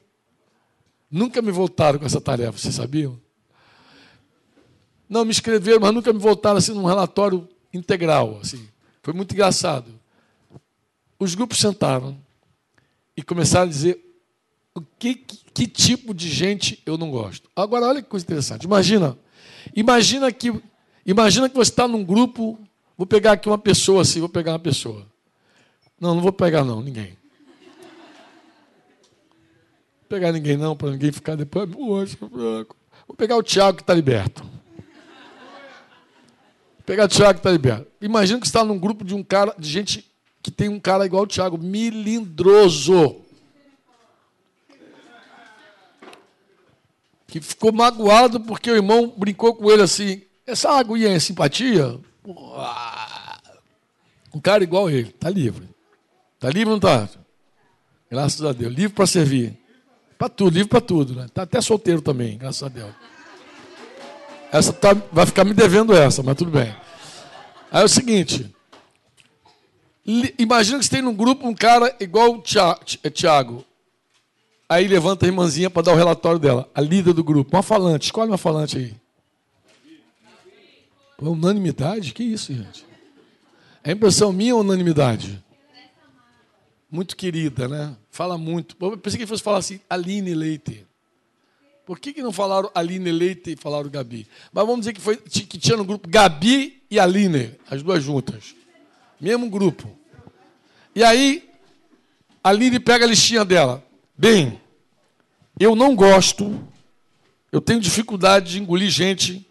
Nunca me voltaram com essa tarefa, vocês sabiam? Não, me escreveram, mas nunca me voltaram assim num relatório integral. Assim. Foi muito engraçado. Os grupos sentaram e começaram a dizer que, que, tipo de gente eu não gosto. Agora, olha que coisa interessante. Imagina, imagina que, imagina que você está num grupo. Vou pegar aqui uma pessoa assim, vou pegar uma pessoa. Não, não vou pegar não, ninguém. Vou pegar ninguém não, para ninguém ficar depois. Vou pegar o Tiago que está liberto. Vou pegar o Tiago que está liberto. Imagina que você está num grupo de um cara, de gente que tem um cara igual o Tiago, milindroso. Que ficou magoado porque o irmão brincou com ele assim. Essa aguinha é simpatia? Um cara igual ele, está livre. Está livre ou não está? Graças a Deus. Livre para servir. Para tudo, livre para tudo. Né? Está até solteiro também, graças a Deus. Essa tá, vai ficar me devendo essa, mas tudo bem. Aí é o seguinte. Imagina que você tem num grupo um cara igual o Tiago. Aí levanta a irmãzinha para dar o relatório dela. A líder do grupo. Uma falante. Escolhe uma falante aí. Unanimidade? Que isso, gente? É impressão minha ou unanimidade? Muito querida, né? Fala muito. Eu pensei que fosse falar assim, Aline Leite. Por que, que não falaram Aline Leite e falaram Gabi? Mas vamos dizer que, foi, que tinha no grupo Gabi e Aline, as duas juntas. Mesmo grupo. E aí, a Lili pega a listinha dela. Bem, eu não gosto, eu tenho dificuldade de engolir gente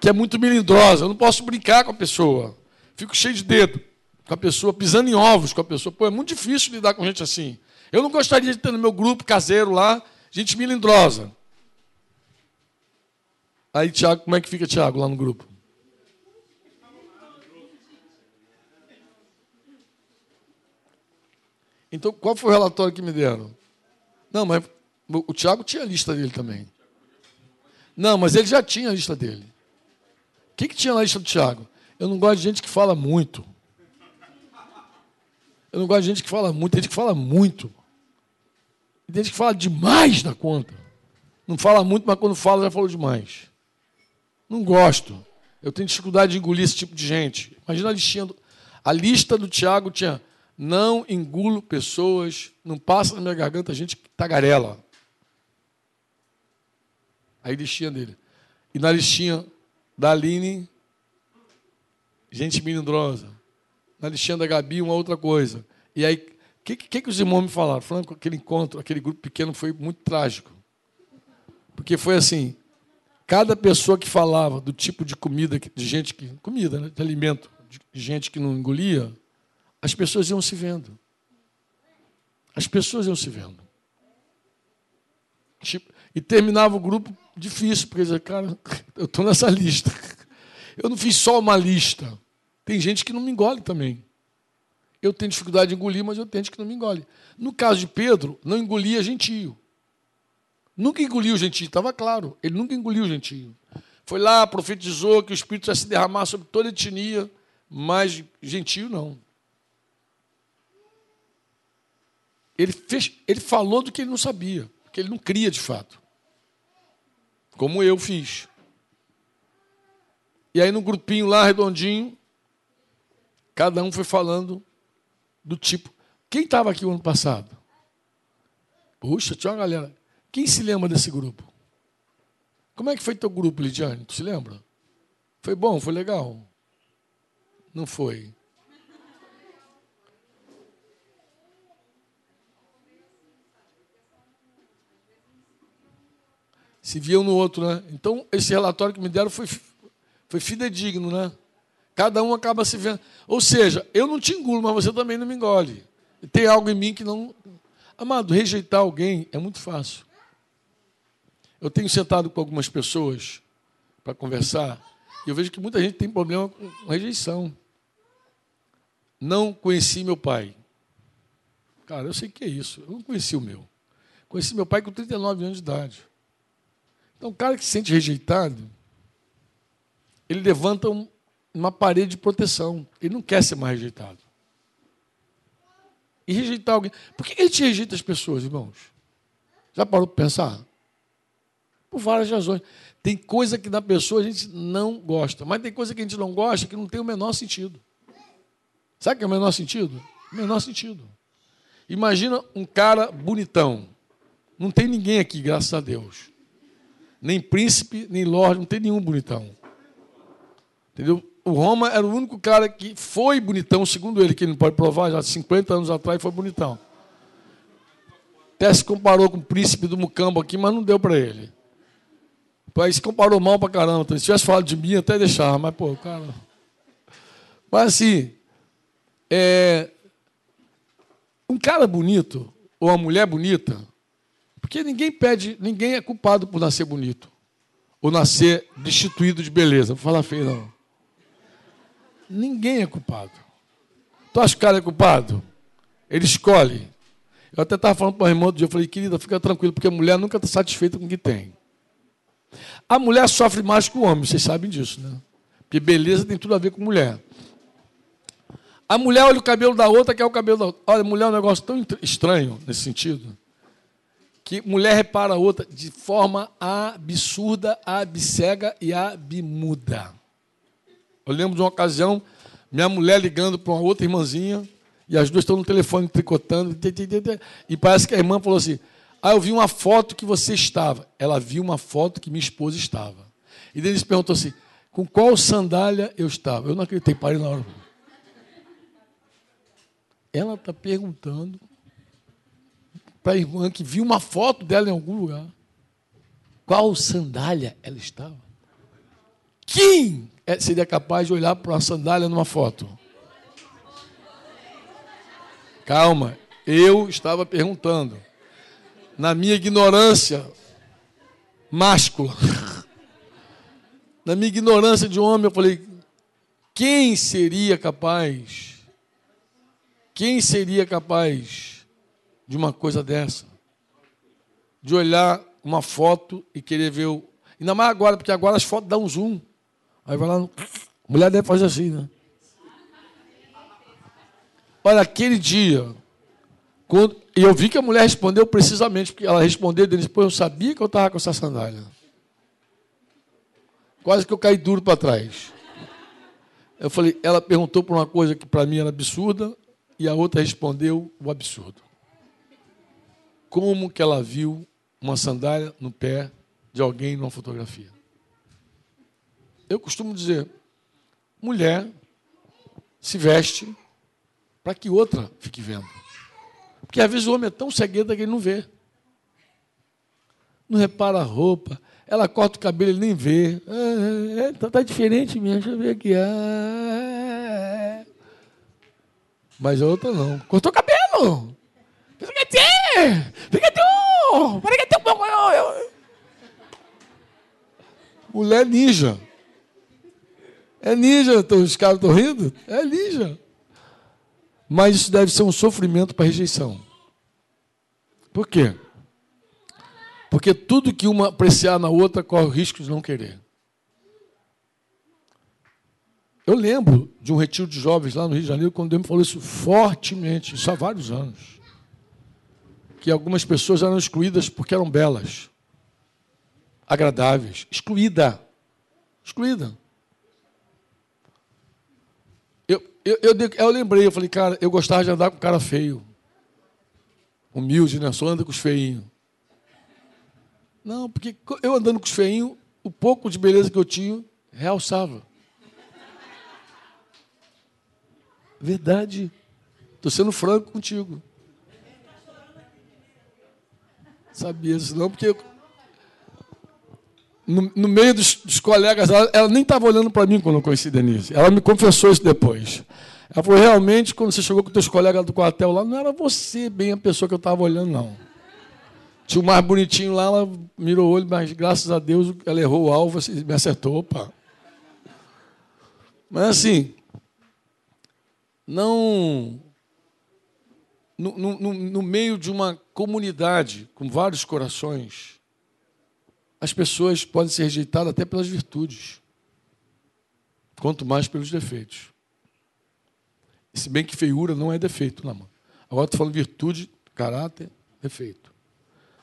que é muito melindrosa. Eu não posso brincar com a pessoa. Fico cheio de dedo com a pessoa, pisando em ovos com a pessoa. Pô, é muito difícil lidar com gente assim. Eu não gostaria de ter no meu grupo caseiro lá gente melindrosa. Aí, Tiago, como é que fica Tiago lá no grupo? Então, qual foi o relatório que me deram? Não, mas o Tiago tinha a lista dele também. Não, mas ele já tinha a lista dele. O que, que tinha na lista do Tiago? Eu não gosto de gente que fala muito. Eu não gosto de gente que fala muito, tem gente que fala muito. Tem gente que fala demais da conta. Não fala muito, mas quando fala já falou demais. Não gosto. Eu tenho dificuldade de engolir esse tipo de gente. Imagina a listinha. Do... A lista do Tiago tinha não engulo pessoas, não passa na minha garganta gente tagarela. Aí listinha dele. E na listinha da Aline, gente melindrosa. Na listinha da Gabi, uma outra coisa. E aí, o que, que, que os irmãos me falaram? Falando que aquele encontro, aquele grupo pequeno foi muito trágico. Porque foi assim, cada pessoa que falava do tipo de comida, de gente que. Comida, né, de alimento, de gente que não engolia, as pessoas iam se vendo. As pessoas iam se vendo. Tipo, e terminava o grupo difícil, porque dizia, cara, eu estou nessa lista. Eu não fiz só uma lista. Tem gente que não me engole também. Eu tenho dificuldade de engolir, mas eu tenho gente que não me engole. No caso de Pedro, não engolia gentio. Nunca engoliu o gentio, estava claro. Ele nunca engoliu o gentio. Foi lá, profetizou que o Espírito ia se derramar sobre toda a etnia, mas gentio não. Ele, fez, ele falou do que ele não sabia, que ele não cria de fato. Como eu fiz. E aí, no grupinho lá, redondinho, cada um foi falando do tipo. Quem estava aqui o ano passado? Puxa, tinha uma galera. Quem se lembra desse grupo? Como é que foi teu grupo, Lidiane? Tu se lembra? Foi bom? Foi legal? Não foi. Se viam no outro, né? Então, esse relatório que me deram foi, foi fidedigno, né? Cada um acaba se vendo. Ou seja, eu não te engulo, mas você também não me engole. Tem algo em mim que não. Amado, rejeitar alguém é muito fácil. Eu tenho sentado com algumas pessoas para conversar e eu vejo que muita gente tem problema com rejeição. Não conheci meu pai. Cara, eu sei que é isso. Eu não conheci o meu. Conheci meu pai com 39 anos de idade. Então, o cara que se sente rejeitado, ele levanta um, uma parede de proteção. Ele não quer ser mais rejeitado. E rejeitar alguém. Por que ele te rejeita as pessoas, irmãos? Já parou para pensar? Por várias razões. Tem coisa que na pessoa a gente não gosta, mas tem coisa que a gente não gosta que não tem o menor sentido. Sabe o que é o menor sentido? O menor sentido. Imagina um cara bonitão. Não tem ninguém aqui, graças a Deus nem príncipe, nem lorde, não tem nenhum bonitão. Entendeu? O Roma era o único cara que foi bonitão, segundo ele, que ele não pode provar, já 50 anos atrás foi bonitão. Até se comparou com o príncipe do Mucambo aqui, mas não deu para ele. Aí se comparou mal para caramba. Se tivesse falado de mim, até deixava, mas, pô, cara. Mas assim, é... um cara bonito, ou uma mulher bonita, porque ninguém pede, ninguém é culpado por nascer bonito. Ou nascer destituído de beleza. Vou falar feio, não. Ninguém é culpado. Tu acha que o cara é culpado? Ele escolhe. Eu até estava falando para o irmão outro dia, eu falei, querida, fica tranquilo, porque a mulher nunca está satisfeita com o que tem. A mulher sofre mais que o homem, vocês sabem disso, né? Porque beleza tem tudo a ver com mulher. A mulher olha o cabelo da outra, quer o cabelo da outra. Olha, mulher é um negócio tão estranho nesse sentido que mulher repara a outra de forma absurda, abcega e abmuda. Eu lembro de uma ocasião, minha mulher ligando para uma outra irmãzinha, e as duas estão no telefone tricotando, e parece que a irmã falou assim: Ah, eu vi uma foto que você estava. Ela viu uma foto que minha esposa estava. E Denise perguntou assim: Com qual sandália eu estava? Eu não acreditei, parei na hora. Ela está perguntando para a irmã que viu uma foto dela em algum lugar. Qual sandália ela estava? Quem é, seria capaz de olhar para uma sandália numa foto? Calma, eu estava perguntando. Na minha ignorância máscula, na minha ignorância de homem, eu falei: quem seria capaz? Quem seria capaz de uma coisa dessa. De olhar uma foto e querer ver o. Ainda mais agora, porque agora as fotos dão um zoom. Aí vai lá. No... Mulher deve fazer assim, né? Olha, aquele dia. Quando... E eu vi que a mulher respondeu precisamente, porque ela respondeu depois eu sabia que eu estava com essa sandália. Quase que eu caí duro para trás. Eu falei, ela perguntou por uma coisa que para mim era absurda, e a outra respondeu o absurdo como que ela viu uma sandália no pé de alguém numa fotografia. Eu costumo dizer, mulher se veste para que outra fique vendo. Porque às vezes o homem é tão cegueta que ele não vê. Não repara a roupa. Ela corta o cabelo, ele nem vê. Ah, é, tá, tá, diferente mesmo, deixa eu ver aqui. Ah, mas a outra não. Cortou o cabelo! Mulher ninja. É ninja, os caras estão rindo? É ninja. Mas isso deve ser um sofrimento para rejeição. Por quê? Porque tudo que uma apreciar na outra corre o risco de não querer. Eu lembro de um retiro de jovens lá no Rio de Janeiro, quando Deus me falou isso fortemente, isso há vários anos que algumas pessoas eram excluídas porque eram belas, agradáveis. Excluída. Excluída. Eu, eu, eu lembrei, eu falei, cara, eu gostava de andar com cara feio. Humilde, né? Só anda com os feinhos. Não, porque eu andando com os feinhos, o pouco de beleza que eu tinha, realçava. Verdade. Estou sendo franco contigo. Sabia disso não, porque no, no meio dos, dos, colegas, ela, ela nem estava olhando para mim quando eu conheci Denise. Ela me confessou isso depois. Ela falou, realmente, quando você chegou com teus colegas do quartel lá, não era você bem a pessoa que eu estava olhando, não. Tinha o mais bonitinho lá, ela mirou o olho, mas graças a Deus ela errou o alvo, e me acertou, opa. Mas assim, não. No, no, no meio de uma comunidade com vários corações, as pessoas podem ser rejeitadas até pelas virtudes, quanto mais pelos defeitos. Se bem que feiura não é defeito, não, mano. Agora estou falando virtude, caráter, defeito.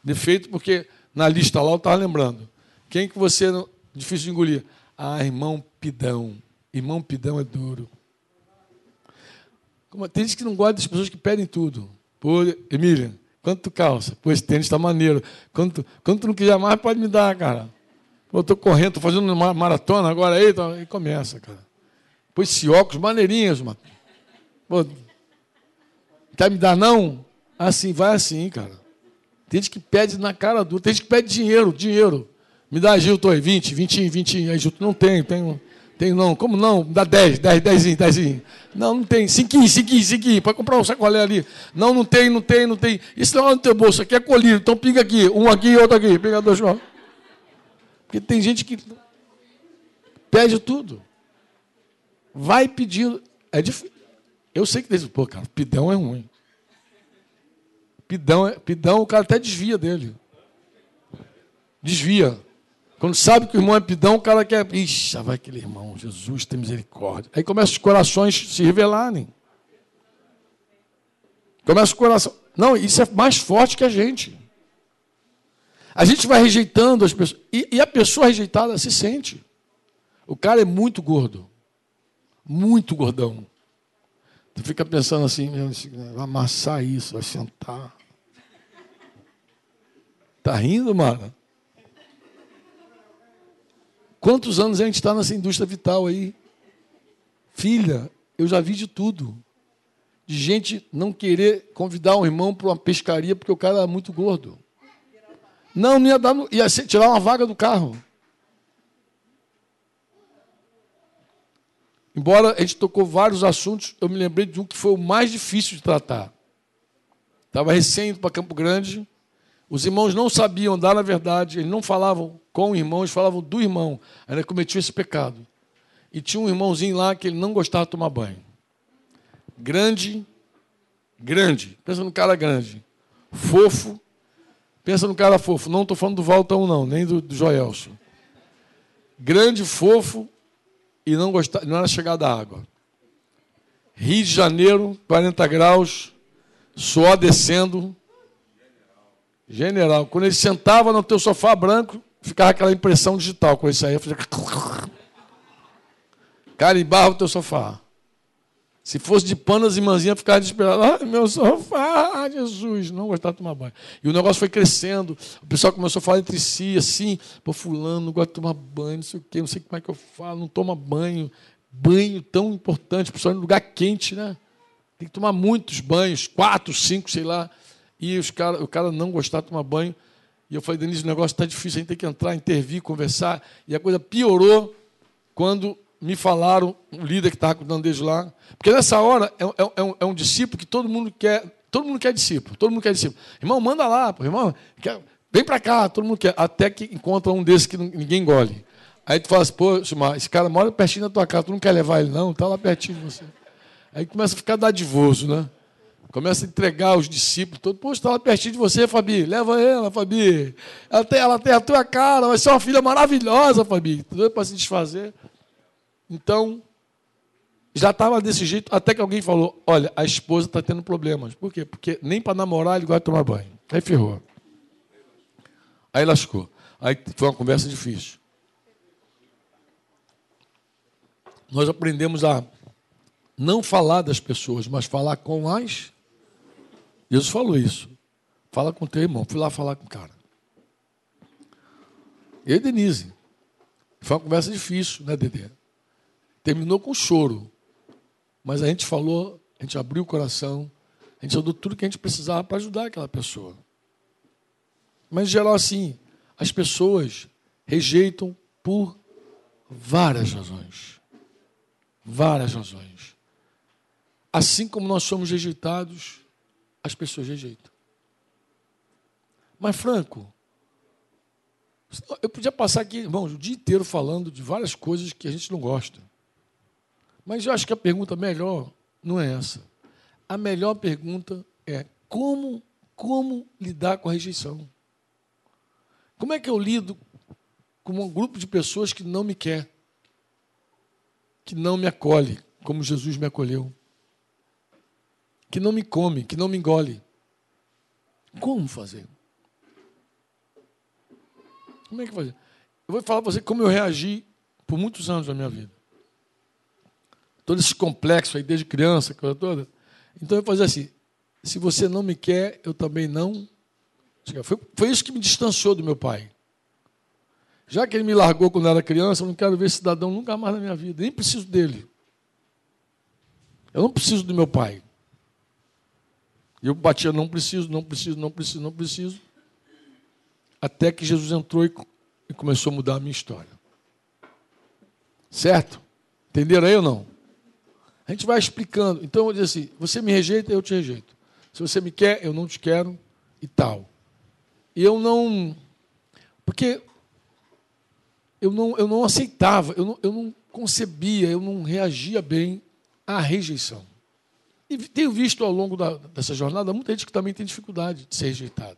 Defeito porque na lista lá eu estava lembrando. Quem que você difícil de engolir? Ah, irmão pidão. Irmão pidão é duro. Tem gente que não gosta das pessoas que pedem tudo. Pô, Emília, Quanto tu calça? Pô, esse tênis está maneiro. Quanto, quanto tu não quiser mais, pode me dar, cara. Pô, eu tô correndo, tô fazendo uma maratona agora aí, tá, e começa, cara. Pô, esse óculos maneirinhos, mano. Pô, quer me dar não? Assim, vai assim, cara. Tem gente que pede na cara dura, tem gente que pede dinheiro, dinheiro. Me dá, Gilton, aí, 20, 20, 20. Aí, Gilton, não tem, tem. Tem não. Como não? Dá 10, 10, 10, 10. Não, não tem. 5, 5, 5. Pode comprar um sacolé ali. Não, não tem, não tem, não tem. Isso não é no teu bolso. Aqui é colírio. Então pinga aqui. Um aqui e outro aqui. Pinga dois. Porque tem gente que pede tudo. Vai pedindo. É difícil. Eu sei que diz, pô, cara, pidão é ruim. Pidão, é, pidão, o cara até desvia dele. Desvia. Quando sabe que o irmão é pidão, o cara quer. Ixi, vai aquele irmão, Jesus tem misericórdia. Aí começa os corações se revelarem. Começa o coração. Não, isso é mais forte que a gente. A gente vai rejeitando as pessoas. E, e a pessoa rejeitada se sente. O cara é muito gordo. Muito gordão. Tu fica pensando assim, vai amassar isso, vai sentar. Tá rindo, mano? Quantos anos a gente está nessa indústria vital aí? Filha, eu já vi de tudo. De gente não querer convidar um irmão para uma pescaria porque o cara era muito gordo. Não, não ia dar, ia tirar uma vaga do carro. Embora a gente tocou vários assuntos, eu me lembrei de um que foi o mais difícil de tratar. Estava recém indo para Campo Grande, os irmãos não sabiam andar na verdade, eles não falavam com o irmão, eles falavam do irmão. Ainda cometiam esse pecado. E tinha um irmãozinho lá que ele não gostava de tomar banho. Grande, grande. Pensa no cara grande. Fofo. Pensa no cara fofo. Não estou falando do Valtão, não, nem do, do Joelson. Grande, fofo e não, gostava, não era chegada à água. Rio de Janeiro, 40 graus, suor descendo, General. Quando ele sentava no teu sofá branco, ficava aquela impressão digital. Quando ele saía, fazia. Carimbava o teu sofá. Se fosse de pano, as irmãzinhas ficavam desesperadas. Ai, meu sofá, Jesus, não gostava de tomar banho. E o negócio foi crescendo. O pessoal começou a falar entre si, assim, pô, fulano, não gosta de tomar banho, não sei o quê, não sei como é que eu falo, não toma banho. Banho tão importante, pessoal, em lugar quente, né? Tem que tomar muitos banhos, quatro, cinco, sei lá. E os cara, o cara não gostava de tomar banho. E eu falei, Denise, o negócio está difícil, a gente tem que entrar, intervir, conversar. E a coisa piorou quando me falaram, o líder que estava cuidando deles lá. Porque nessa hora é, é, é, um, é, um, discípulo que todo mundo quer, todo mundo quer discípulo, todo mundo quer discípulo. Irmão, manda lá, pô, irmão, quer, vem para cá, todo mundo quer. Até que encontra um desses que ninguém engole. Aí tu fala assim, pô, esse cara mora pertinho da tua casa, tu não quer levar ele, não? Está lá pertinho de você. Aí começa a ficar dadivoso, né? Começa a entregar os discípulos, todo, poxa, está lá pertinho de você, Fabi, leva ela, Fabi. Ela tem, ela tem a tua cara, vai ser uma filha maravilhosa, Fabi. Tudo para se desfazer. Então, já estava desse jeito, até que alguém falou: olha, a esposa está tendo problemas. Por quê? Porque nem para namorar ele gosta de tomar banho. Aí ferrou. Aí lascou. Aí foi uma conversa difícil. Nós aprendemos a não falar das pessoas, mas falar com as. Jesus falou isso. Fala com teu irmão. Fui lá falar com o cara. E Denise. Foi uma conversa difícil, né, Dedê? Terminou com choro. Mas a gente falou, a gente abriu o coração, a gente deu tudo que a gente precisava para ajudar aquela pessoa. Mas, em geral, assim, as pessoas rejeitam por várias razões. Várias razões. Assim como nós somos rejeitados, as pessoas rejeitam. Mas, Franco, eu podia passar aqui, irmão, o dia inteiro falando de várias coisas que a gente não gosta. Mas eu acho que a pergunta melhor não é essa. A melhor pergunta é como, como lidar com a rejeição? Como é que eu lido com um grupo de pessoas que não me quer, que não me acolhe, como Jesus me acolheu, que não me come, que não me engole? Como fazer? Como é que fazer? Eu vou falar para você como eu reagi por muitos anos da minha vida. Todo esse complexo aí, desde criança, coisa toda. Então eu fazer assim: se você não me quer, eu também não. Foi, foi isso que me distanciou do meu pai. Já que ele me largou quando era criança, eu não quero ver cidadão nunca mais na minha vida. Nem preciso dele. Eu não preciso do meu pai. Eu batia, não preciso, não preciso, não preciso, não preciso. Até que Jesus entrou e, e começou a mudar a minha história. Certo? Entenderam aí ou não? A gente vai explicando. Então eu digo assim: você me rejeita, eu te rejeito. Se você me quer, eu não te quero e tal. E eu não. Porque eu não, eu não aceitava, eu não, eu não concebia, eu não reagia bem à rejeição. E tenho visto ao longo da, dessa jornada muita gente que também tem dificuldade de ser rejeitado.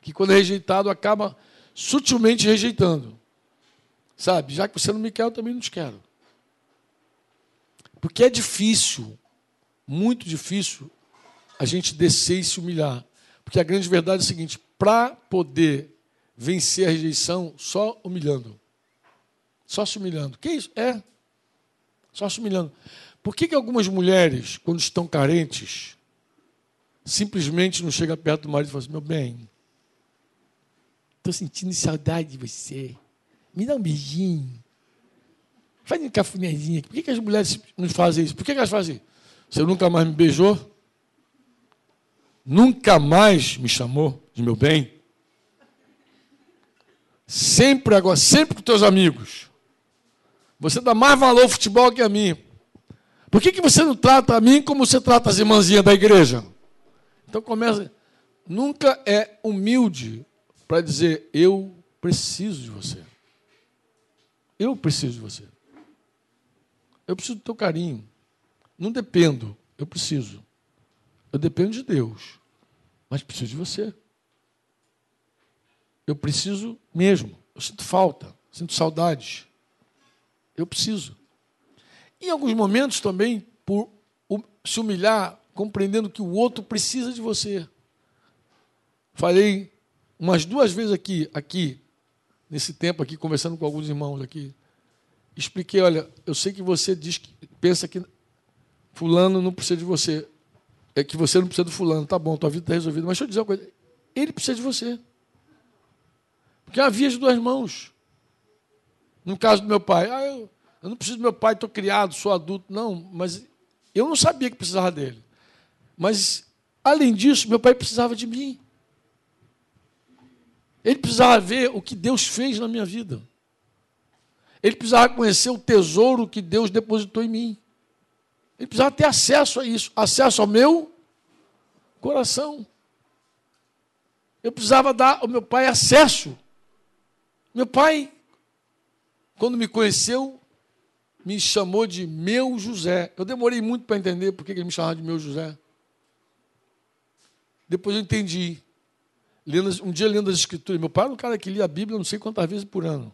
Que quando é rejeitado acaba sutilmente rejeitando. Sabe? Já que você não me quer, eu também não te quero. Porque é difícil, muito difícil, a gente descer e se humilhar. Porque a grande verdade é a seguinte: para poder vencer a rejeição, só humilhando. Só se humilhando. Que isso? É. Só se humilhando. Por que, que algumas mulheres, quando estão carentes, simplesmente não chegam perto do marido e falam assim, meu bem, estou sentindo saudade de você. Me dá um beijinho. Faz um cafunézinho. Por que, que as mulheres não fazem isso? Por que, que elas fazem isso? Você nunca mais me beijou? Nunca mais me chamou de meu bem? Sempre agora, sempre com teus amigos. Você dá mais valor ao futebol que a mim. Por que, que você não trata a mim como você trata as irmãzinhas da igreja? Então começa. Nunca é humilde para dizer: Eu preciso de você. Eu preciso de você. Eu preciso do teu carinho. Não dependo, eu preciso. Eu dependo de Deus, mas preciso de você. Eu preciso mesmo. Eu sinto falta, sinto saudades. Eu preciso. Em alguns momentos também, por se humilhar, compreendendo que o outro precisa de você. Falei umas duas vezes aqui, aqui, nesse tempo aqui, conversando com alguns irmãos aqui. Expliquei, olha, eu sei que você diz que pensa que fulano não precisa de você. É que você não precisa do fulano. Tá bom, tua vida está resolvida. Mas deixa eu dizer uma coisa. Ele precisa de você. Porque é uma via de duas mãos. No caso do meu pai, ah, eu, eu não preciso do meu pai, estou criado, sou adulto. Não, mas eu não sabia que precisava dele. Mas, além disso, meu pai precisava de mim. Ele precisava ver o que Deus fez na minha vida. Ele precisava conhecer o tesouro que Deus depositou em mim. Ele precisava ter acesso a isso, acesso ao meu coração. Eu precisava dar ao meu pai acesso. Meu pai quando me conheceu, me chamou de meu José. Eu demorei muito para entender por que ele me chamava de meu José. Depois eu entendi. um dia lendo as escrituras, meu pai era um cara que lia a Bíblia não sei quantas vezes por ano.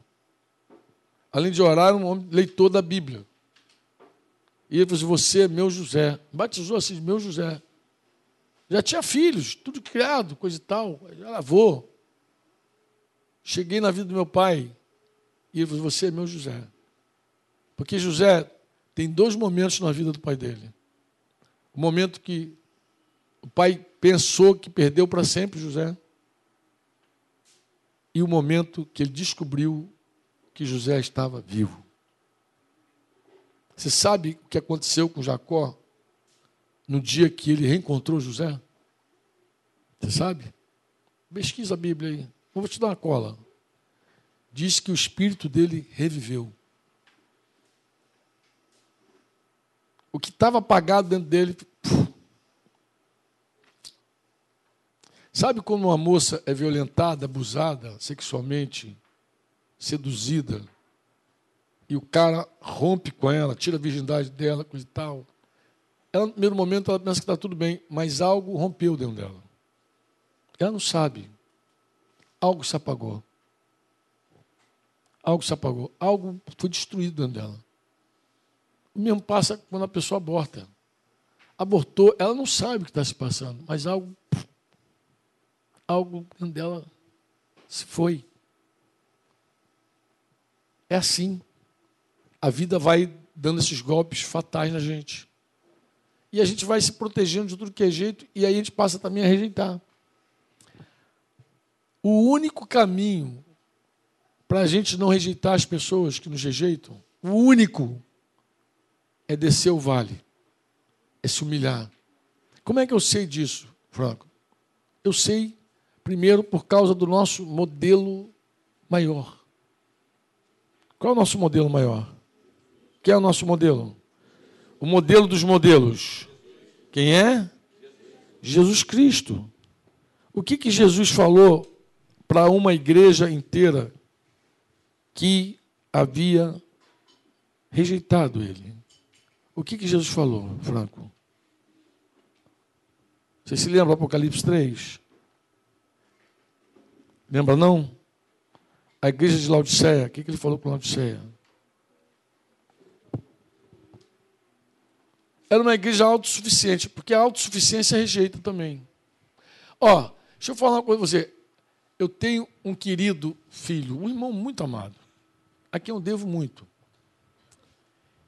Além de orar, era um homem leitor da Bíblia. E ele falou assim, você é meu José. Batizou assim, meu José. Já tinha filhos, tudo criado, coisa e tal. Já lavou. Cheguei na vida do meu pai, e ele falou, você é meu José. Porque José, tem dois momentos na vida do pai dele. O momento que o pai pensou que perdeu para sempre José. E o momento que ele descobriu que José estava vivo. Você sabe o que aconteceu com Jacó no dia que ele reencontrou José? Você sabe? Pesquisa a Bíblia aí. Vou te dar uma cola. Diz que o espírito dele reviveu. O que estava apagado dentro dele. Sabe quando uma moça é violentada, abusada sexualmente, seduzida, e o cara rompe com ela, tira a virgindade dela, coisa e tal. Ela, no primeiro momento, ela pensa que está tudo bem, mas algo rompeu dentro dela. Ela não sabe. Algo se apagou. Algo se apagou. Algo foi destruído dentro dela. O mesmo passa quando a pessoa aborta. Abortou, ela não sabe o que está se passando, mas algo, algo dela se foi. É assim. A vida vai dando esses golpes fatais na gente. E a gente vai se protegendo de tudo que é jeito, e aí a gente passa também a rejeitar. O único caminho para a gente não rejeitar as pessoas que nos rejeitam, o único é descer o vale, é se humilhar. Como é que eu sei disso, Franco? Eu sei, primeiro, por causa do nosso modelo maior. Qual é o nosso modelo maior? Quem é o nosso modelo? O modelo dos modelos. Quem é? Jesus Cristo. O que, que Jesus falou para uma igreja inteira que havia rejeitado ele? O que, que Jesus falou, Franco? Você se lembra do Apocalipse 3? Lembra não? A igreja de Laodiceia, o que, que ele falou para Laodiceia? Era uma igreja autossuficiente, porque a autossuficiência rejeita também. Ó, deixa eu falar uma coisa para você. Eu tenho um querido filho, um irmão muito amado, a quem eu devo muito.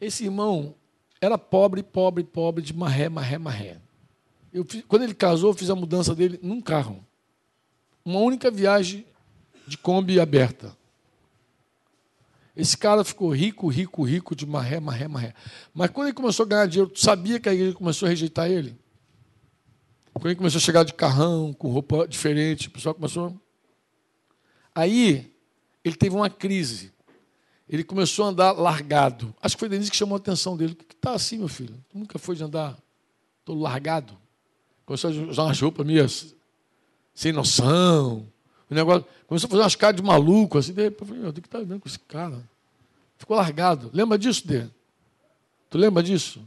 Esse irmão era pobre, pobre, pobre, de marré, marré, marré. Eu, quando ele casou, eu fiz a mudança dele num carro. Uma única viagem de Kombi aberta. Esse cara ficou rico, rico, rico, de marré, marré, marré. Mas quando ele começou a ganhar dinheiro, tu sabia que a igreja começou a rejeitar ele? Quando ele começou a chegar de carrão, com roupa diferente, o pessoal começou. Aí, ele teve uma crise. Ele começou a andar largado. Acho que foi Denise que chamou a atenção dele. O que está assim, meu filho? Tu nunca foi de andar todo largado? Começou a usar umas roupas minhas sem noção. O negócio, começou a fazer umas caras de maluco, assim. Daí, eu falei, meu, o que está vendo com esse cara? Ficou largado. Lembra disso, Dê? Tu lembra disso?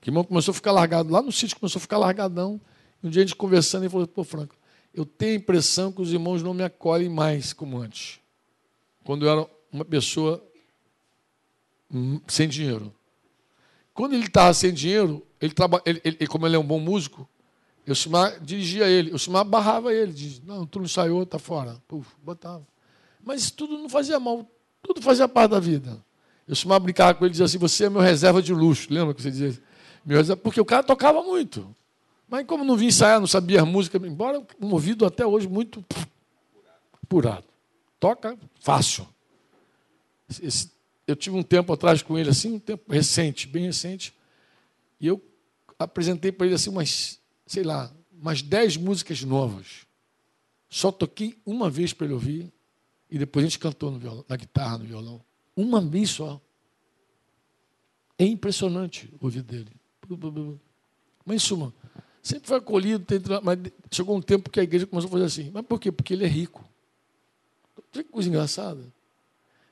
Que irmão começou a ficar largado. Lá no sítio começou a ficar largadão. Um dia a gente conversando, ele falou, pô, Franco, eu tenho a impressão que os irmãos não me acolhem mais como antes. Quando eu era uma pessoa sem dinheiro. Quando ele estava sem dinheiro, ele, traba, ele, ele, como ele é um bom músico, eu Simar dirigia ele. O Simar barrava ele, dizia, não, tu não ensaiou, tá fora. Puf, botava. Mas tudo não fazia mal, tudo fazia parte da vida. Eu Simar brincava com ele dizia assim, você é meu reserva de luxo. Lembra que você dizia? Meu reserva, porque o cara tocava muito. Mas como não vinha ensaiar, não sabia a música, embora um ouvido até hoje muito apurado. Toca fácil. Esse eu tive um tempo atrás com ele, assim, um tempo recente, bem recente, e eu apresentei para ele assim umas, sei lá, umas dez músicas novas. Só toquei uma vez para ele ouvir, e depois a gente cantou no violão, na guitarra, no violão. Uma vez só. É impressionante o ouvido dele. Mas, em suma, sempre foi acolhido, mas chegou um tempo que a igreja começou a fazer assim. Mas por quê? Porque ele é rico. Que coisa engraçada.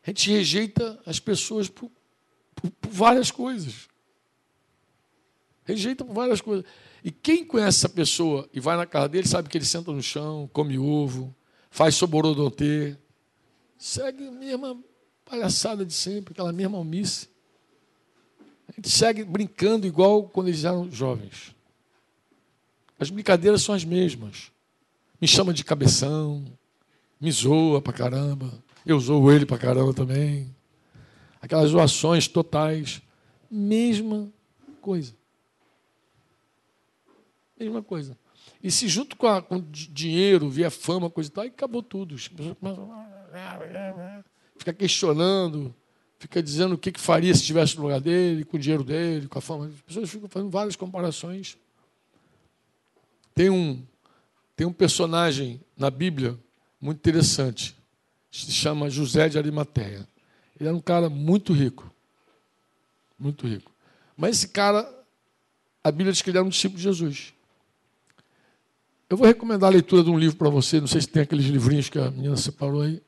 A gente rejeita as pessoas por, por, por várias coisas. Rejeita por várias coisas. E quem conhece essa pessoa e vai na casa dele sabe que ele senta no chão, come ovo, faz soborodonte, segue a mesma palhaçada de sempre, aquela mesma almice. A gente segue brincando igual quando eles eram jovens. As brincadeiras são as mesmas. Me chama de cabeção, me zoa pra caramba. Eu zoo ele pra caramba também. Aquelas zoações totais. Mesma coisa. Mesma coisa. E se junto com, a, com dinheiro, vier fama, coisa e tal, aí acabou tudo. Fica questionando, fica dizendo o que, que faria se estivesse no lugar dele, com o dinheiro dele, com a fama. As pessoas ficam fazendo várias comparações. Tem um, tem um personagem na Bíblia muito interessante, se chama José de Arimateia. Ele era um cara muito rico. Muito rico. Mas esse cara, a Bíblia diz que ele era um discípulo de Jesus. Eu vou recomendar a leitura de um livro para você, não sei se tem aqueles livrinhos que a menina separou aí.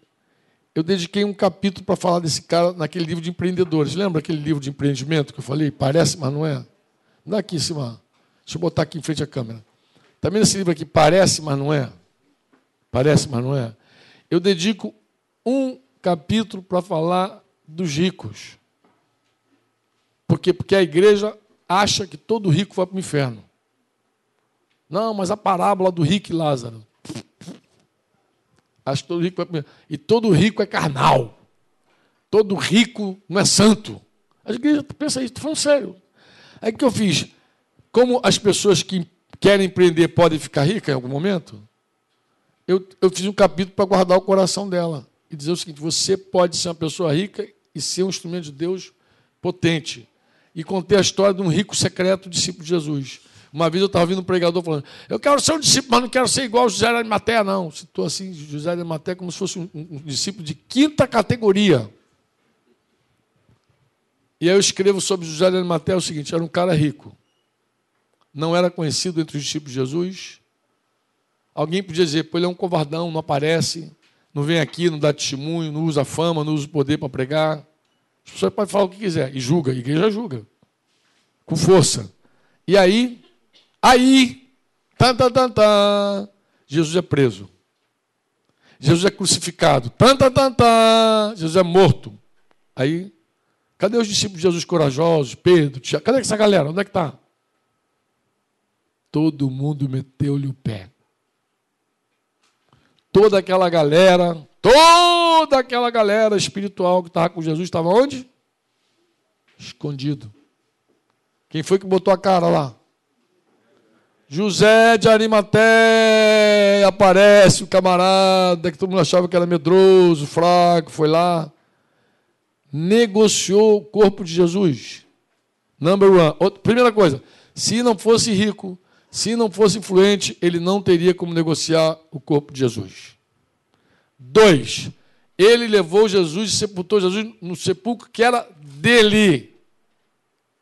Eu dediquei um capítulo para falar desse cara naquele livro de empreendedores. Lembra aquele livro de empreendimento que eu falei? Parece, mas não é. Dá aqui em cima. Deixa eu botar aqui em frente à câmera. Também tá esse livro aqui, parece, mas não é. Parece, mas não é. Eu dedico um capítulo para falar dos ricos. Por quê? Porque a igreja acha que todo rico vai para o inferno. Não, mas a parábola do rico e Lázaro. Acho que todo rico vai... E todo rico é carnal. Todo rico não é santo. A igreja pensa isso, falando sério. Aí o que eu fiz? Como as pessoas que querem empreender podem ficar ricas em algum momento, eu, eu fiz um capítulo para guardar o coração dela. E dizer o seguinte: você pode ser uma pessoa rica e ser um instrumento de Deus potente. E conter a história de um rico secreto discípulo de Jesus. Uma vez eu estava ouvindo um pregador falando: Eu quero ser um discípulo, mas não quero ser igual José de Arimateia, não. Citou assim José de Arimateia como se fosse um, um, discípulo de quinta categoria. E aí eu escrevo sobre José de Arimateia o seguinte: era um cara rico. Não era conhecido entre os discípulos de Jesus. Alguém podia dizer: Pô, ele é um covardão, não aparece, não vem aqui, não dá testemunho, não usa fama, não usa poder para pregar. As pessoas podem falar o que quiser. E julga, a igreja julga. Com força. E aí, Aí, tan, tan, tan, tan, Jesus é preso. Jesus é crucificado. Tan, tan, tan, tan, Jesus é morto. Aí, cadê os discípulos de Jesus corajosos? Pedro, Tiago? Cadê essa galera? Onde é que está? Todo mundo meteu-lhe o pé. Toda aquela galera, toda aquela galera espiritual que estava com Jesus estava onde? Escondido. Quem foi que botou a cara lá? José de Arimaté aparece o camarada que todo mundo achava que era medroso, fraco, foi lá, negociou o corpo de Jesus. Number one. Outra, primeira coisa, se não fosse rico, se não fosse influente, ele não teria como negociar o corpo de Jesus. Dois, ele levou Jesus e sepultou Jesus no sepulcro que era dele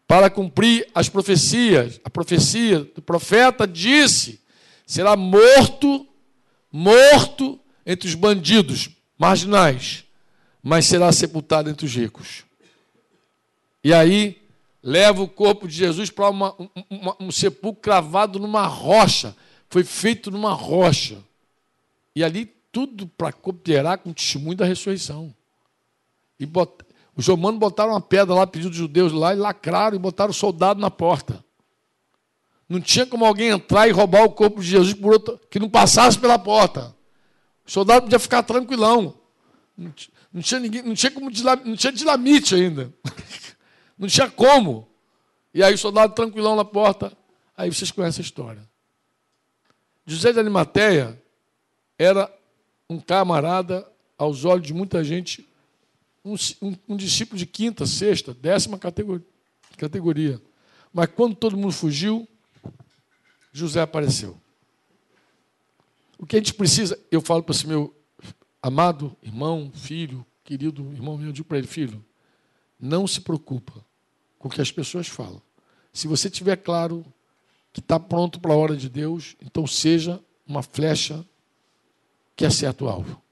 para cumprir as profecias. A profecia do profeta disse: será morto, morto entre os bandidos marginais, mas será sepultado entre os ricos. E aí leva o corpo de Jesus para uma, um sepulcro cravado numa rocha. Foi feito numa rocha. E ali tudo para cooperar com o testemunho da ressurreição. E bot, os romanos botaram uma pedra lá, pedido dos judeus lá, e lacraram e botaram soldado na porta. Não tinha como alguém entrar e roubar o corpo de Jesus por outro, que não passasse pela porta. O soldado podia ficar tranquilão. Não tinha, ninguém, não tinha como não tinha dinamite ainda. Não tinha como. E aí o soldado tranquilão na porta. Aí vocês conhecem a história. José de Arimateia era um camarada, aos olhos de muita gente, um, um, um discípulo de quinta, sexta, décima categoria, categoria. Mas quando todo mundo fugiu, José apareceu. O que a gente precisa, eu falo para esse meu amado irmão, filho, querido irmão meu, eu digo para ele, filho, não se preocupa com o que as pessoas falam. Se você tiver claro que está pronto para a hora de Deus, então seja uma flecha que acerta o alvo.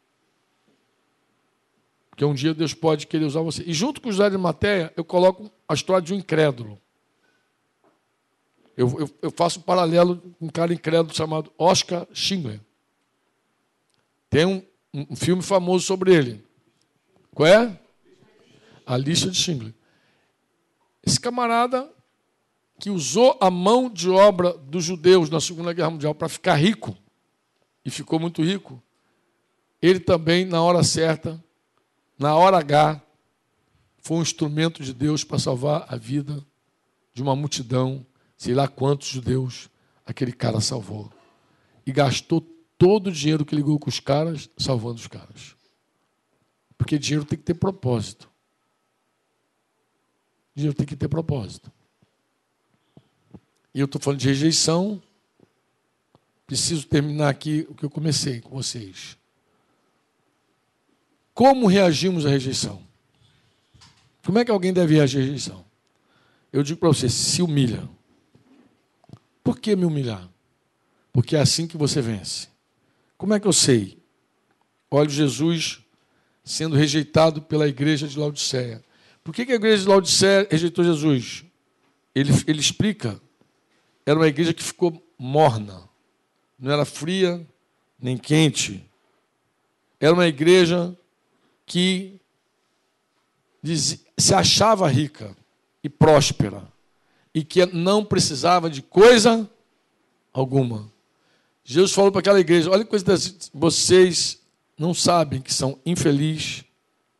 Porque um dia Deus pode querer usar você. E junto com José de Matéia, eu coloco a história de um incrédulo. Eu, eu, eu, faço um paralelo com um cara incrédulo chamado Oscar Schindler. Tem um, um filme famoso sobre ele. Qual é? A lista de Schindler. Esse camarada que usou a mão de obra dos judeus na Segunda Guerra Mundial para ficar rico, e ficou muito rico, ele também, na hora certa, na hora H, foi um instrumento de Deus para salvar a vida de uma multidão, sei lá quantos judeus aquele cara salvou. E gastou todo o dinheiro que ligou com os caras, salvando os caras. Porque dinheiro tem que ter propósito. Dinheiro tem que ter propósito. E eu estou falando de rejeição. Preciso terminar aqui o que eu comecei com vocês. Como reagimos à rejeição? Como é que alguém deve reagir à rejeição? Eu digo para você: se humilha. Por que me humilhar? Porque é assim que você vence. Como é que eu sei? Olha Jesus sendo rejeitado pela igreja de Laodiceia. Por que a igreja de Laodiceia rejeitou Jesus? Ele, ele explica. Era uma igreja que ficou morna. Não era fria nem quente. Era uma igreja que se achava rica e próspera e que não precisava de coisa alguma. Jesus falou para aquela igreja: olha coisa vocês não sabem que são infeliz,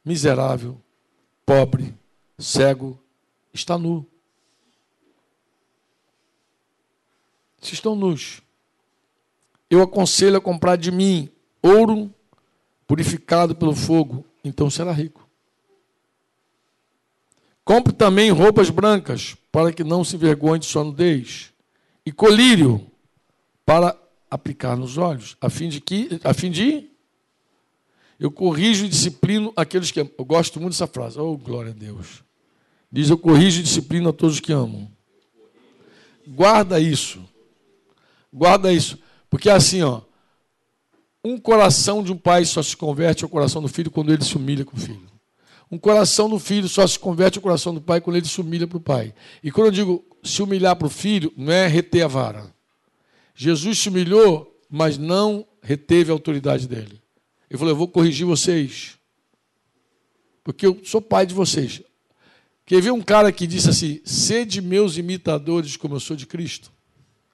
miserável, pobre, cego, está nu. Se estão nus. Eu aconselho a comprar de mim ouro purificado pelo fogo, então será rico. Compre também roupas brancas, para que não se envergonhe de sua nudez, e colírio para aplicar nos olhos, a fim de que, a fim de eu corrijo e disciplino aqueles que amam. Eu gosto muito dessa frase. Oh, glória a Deus. Diz: Eu corrijo e disciplino a todos os que amam. Guarda isso. Guarda isso. Porque assim, ó. Um coração de um pai só se converte ao coração do filho quando ele se humilha com o filho. Um coração do filho só se converte ao coração do pai quando ele se humilha para o pai. E quando eu digo se humilhar para o filho, não é reter a vara. Jesus se humilhou, mas não reteve a autoridade dele. Ele falou: Eu vou corrigir vocês. Porque eu sou pai de vocês. Quer ver um cara que disse assim: Sede meus imitadores como eu sou de Cristo?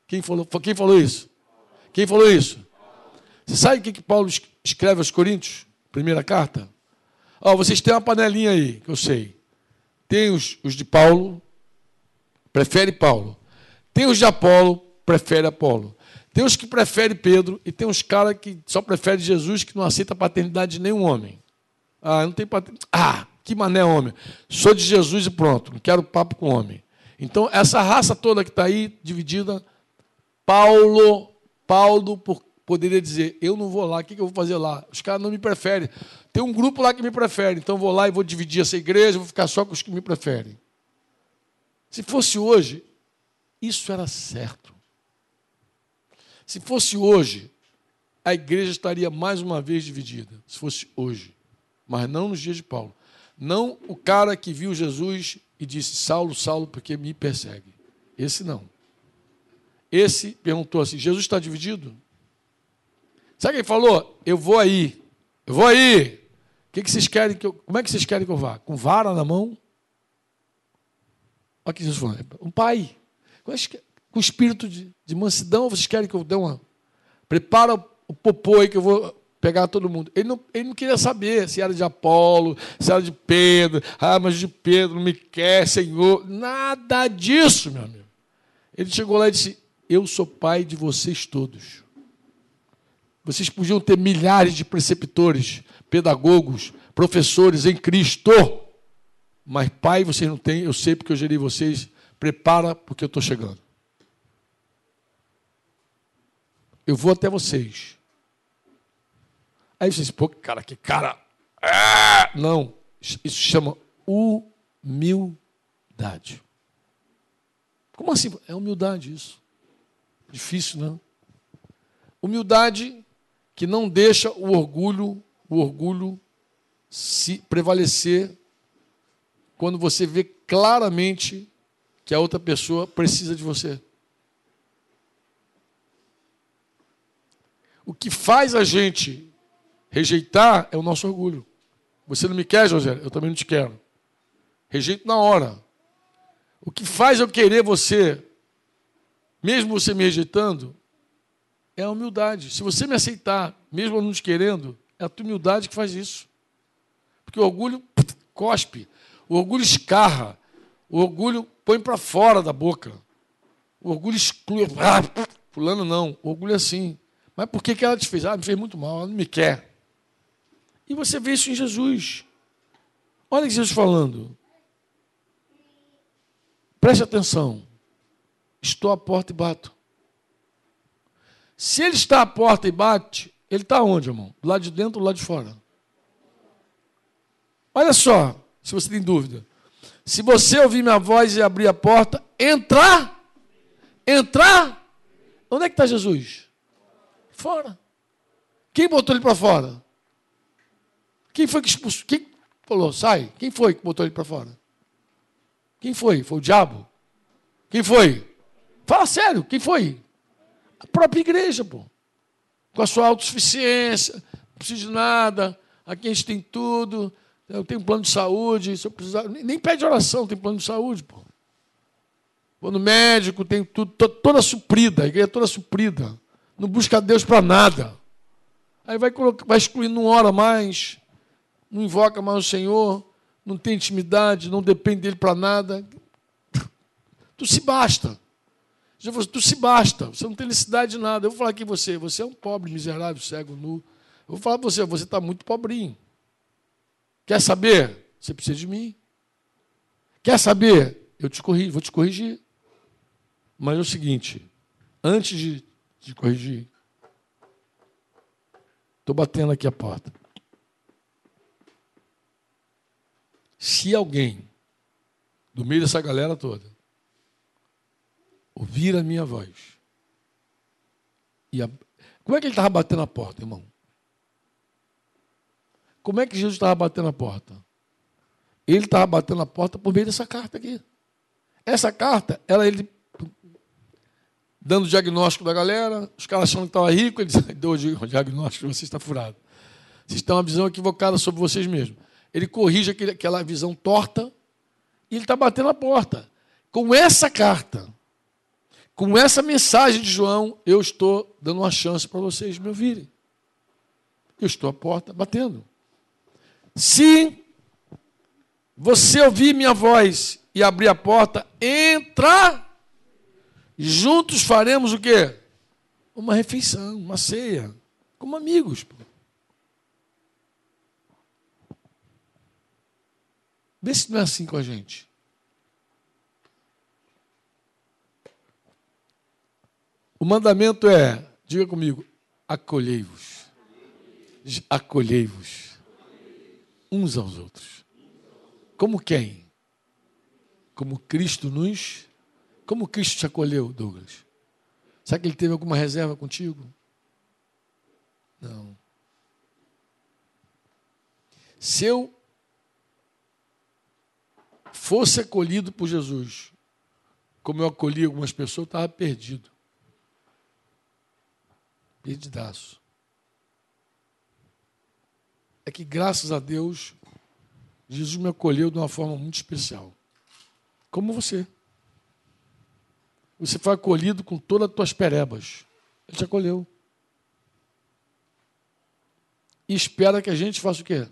Quem falou, quem falou isso? Quem falou isso? Você sabe o que, que Paulo escreve aos Coríntios? Primeira carta? Ó, vocês têm uma panelinha aí, que eu sei. Tem os, os de Paulo, prefere Paulo. Tem os de Apolo, prefere Apolo. Tem os que preferem Pedro e tem uns caras que só preferem Jesus que não aceita a paternidade de nenhum homem. Ah, não tem paternidade. Ah, que mané homem. Sou de Jesus e pronto, não quero papo com homem. Então, essa raça toda que está aí dividida, Paulo, Paulo poderia dizer, eu não vou lá, o que eu vou fazer lá? Os caras não me preferem. Tem um grupo lá que me prefere, então vou lá e vou dividir essa igreja, vou ficar só com os que me preferem. Se fosse hoje, isso era certo. Se fosse hoje, a igreja estaria mais uma vez dividida. Se fosse hoje. Mas não nos dias de Paulo. Não o cara que viu Jesus e disse: Saulo, Saulo, porque me persegue. Esse não. Esse perguntou assim: Jesus está dividido? Sabe quem falou? Eu vou aí. Eu vou aí. Que, que vocês querem que eu. Como é que vocês querem que eu vá? Com vara na mão? Olha o que Jesus falou. Um pai. Com espírito de, de mansidão, vocês querem que eu dê uma. Prepara o popô aí que eu vou pegar todo mundo. Ele não, ele não queria saber se era de Apolo, se era de Pedro. Ah, mas de Pedro não me quer, Senhor. Nada disso, meu amigo. Ele chegou lá e disse: Eu sou pai de vocês todos. Vocês podiam ter milhares de preceptores, pedagogos, professores em Cristo. Mas pai vocês não têm, eu sei porque eu gerei vocês. Prepara, porque eu estou chegando. Eu vou até vocês. Aí vocês, pô, cara, que cara. Ah! Não, isso chama humildade. Como assim? É humildade isso. Difícil, não? Humildade que não deixa o orgulho, o orgulho se prevalecer quando você vê claramente que a outra pessoa precisa de você. O que faz a gente rejeitar é o nosso orgulho. Você não me quer, José? Eu também não te quero. Rejeito na hora. O que faz eu querer você, mesmo você me rejeitando, é a humildade. Se você me aceitar, mesmo eu não te querendo, é a tua humildade que faz isso. Porque o orgulho cospe. O orgulho escarra. O orgulho põe para fora da boca. O orgulho exclui. Ah, fulano não. O orgulho é assim. Mas por que, que ela te fez? Ah, me fez muito mal, ela não me quer. E você vê isso em Jesus. Olha Jesus falando. Preste atenção. Estou à porta e bato. Se ele está à porta e bate, ele está onde, irmão? Do lado de dentro ou do lado de fora? Olha só, se você tem dúvida. Se você ouvir minha voz e abrir a porta, entrar, entrar, onde é que está Jesus? Fora. Quem botou ele para fora? Quem foi que expulsou? Quem falou, sai? Quem foi que botou ele para fora? Quem foi? Foi o diabo? Quem foi? Fala sério, quem foi? A própria igreja, pô. Com a sua autossuficiência, não precisa de nada, aqui a gente tem tudo, eu tenho plano de saúde, se eu precisar. Nem pede oração, tem plano de saúde, pô. Vou no médico, tem tudo, toda suprida, a igreja é toda suprida. Não busca Deus para nada. Aí vai, vai excluindo, não ora mais, não invoca mais o Senhor, não tem intimidade, não depende dele para nada. Tu se basta. Tu se basta, você não tem necessidade de nada. Eu vou falar aqui você, você é um pobre, miserável, cego, nu. Eu vou falar para você, você está muito pobrinho. Quer saber? Você precisa de mim. Quer saber? Eu te vou te corrigir. Mas é o seguinte, antes de te corrigir, estou batendo aqui a porta. Se alguém, do meio dessa galera toda, ouvir a minha voz, e a... como é que ele estava batendo a porta, irmão? Como é que Jesus estava batendo a porta? Ele estava batendo a porta por meio dessa carta aqui. Essa carta, ela ele dando diagnóstico da galera, os caras achando que estava rico, ele deu o diagnóstico, você está furado. Vocês têm uma visão equivocada sobre vocês mesmos ele corrige aquela visão torta e ele está batendo a porta. Com essa carta, com essa mensagem de João, eu estou dando uma chance para vocês me ouvirem. Eu estou à porta batendo. Se você ouvir minha voz e abrir a porta, entra, juntos faremos o quê? Uma refeição, uma ceia, como amigos. Vê se não é assim com a gente. O mandamento é, diga comigo, acolhei-vos. Acolhei-vos. Uns aos outros. Como quem? Como Cristo nos. Como Cristo te acolheu, Douglas? Será que ele teve alguma reserva contigo? Não. Se eu fosse acolhido por Jesus, como eu acolhi algumas pessoas, eu estava perdido. Perdidaço. É que, graças a Deus, Jesus me acolheu de uma forma muito especial. Como você. Você foi acolhido com todas as tuas perebas. Ele te acolheu. E espera que a gente faça o quê?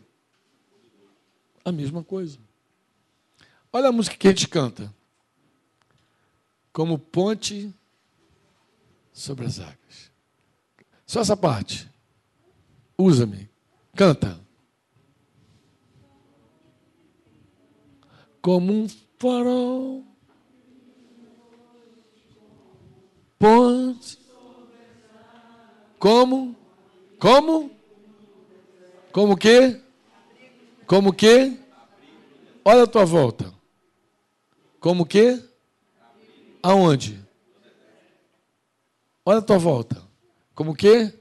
A mesma coisa. Olha a música que a gente canta. Como ponte sobre as águas. Só essa parte. Usa-me. Canta. Como um farol. Ponte. Como? Como? Como que? Como que? Olha a tua volta. Como que? Aonde? Olha a tua volta. Como que?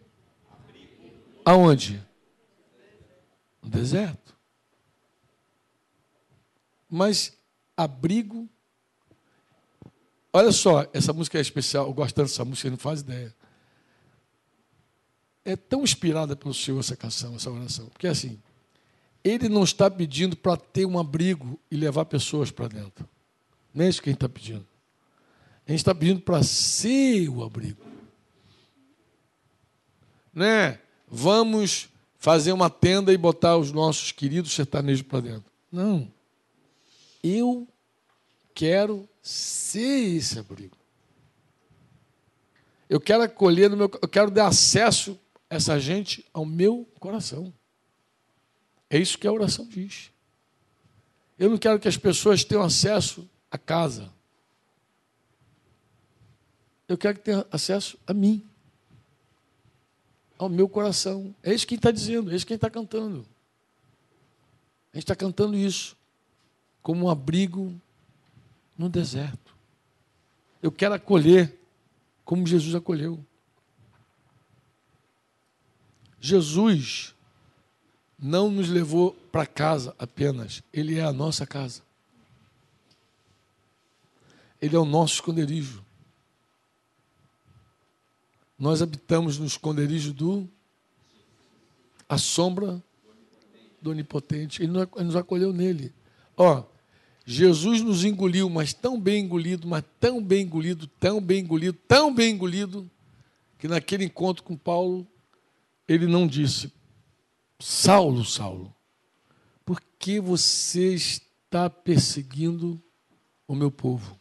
Aonde? No deserto. Mas abrigo. Olha só, essa música é especial. Eu gosto tanto dessa música, não faz ideia. É tão inspirada pelo Senhor essa canção, essa oração. Porque assim, ele não está pedindo para ter um abrigo e levar pessoas para dentro. Não é isso que a gente está pedindo. A gente está pedindo para ser o abrigo. Né? Vamos fazer uma tenda e botar os nossos queridos sertanejos para dentro. Não. Eu quero ser esse abrigo. Eu quero acolher no meu, eu quero dar acesso a essa gente ao meu coração. É isso que a oração diz. Eu não quero que as pessoas tenham acesso à casa. Eu quero que tenham acesso a mim, ao meu coração. É isso que está dizendo, é isso que está cantando. A gente está cantando isso como um abrigo no deserto. Eu quero acolher como Jesus acolheu. Jesus não nos levou para casa apenas, ele é a nossa casa. Ele é o nosso esconderijo. Nós habitamos no esconderijo do a sombra do onipotente. Ele nos acolheu nele. Ó, Jesus nos engoliu, mas tão bem engolido, mas tão bem engolido, tão bem engolido, tão bem engolido, que naquele encontro com Paulo, ele não disse: Saulo, Saulo, por que você está perseguindo o meu povo?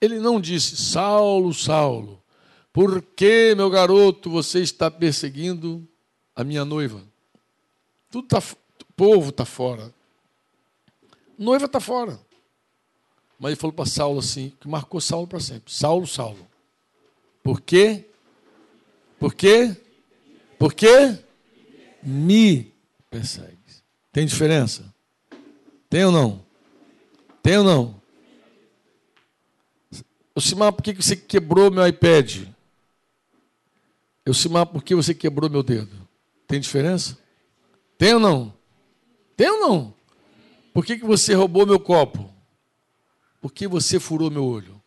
Ele não disse: Saulo, Saulo, por que, meu garoto, você está perseguindo a minha noiva? Tudo tá, o povo está fora. Noiva está fora. Mas ele falou para Saulo assim, que marcou Saulo para sempre. Saulo, Saulo. Por quê? Por quê? Por quê? Me persegues. Tem diferença? Tem ou não? Tem ou não? Eu Simar, por que você quebrou meu iPad? Eu Simar, por que você quebrou meu dedo? Tem diferença? Tem ou não? Tem ou não? Por que, que você roubou meu copo? Por que você furou meu olho?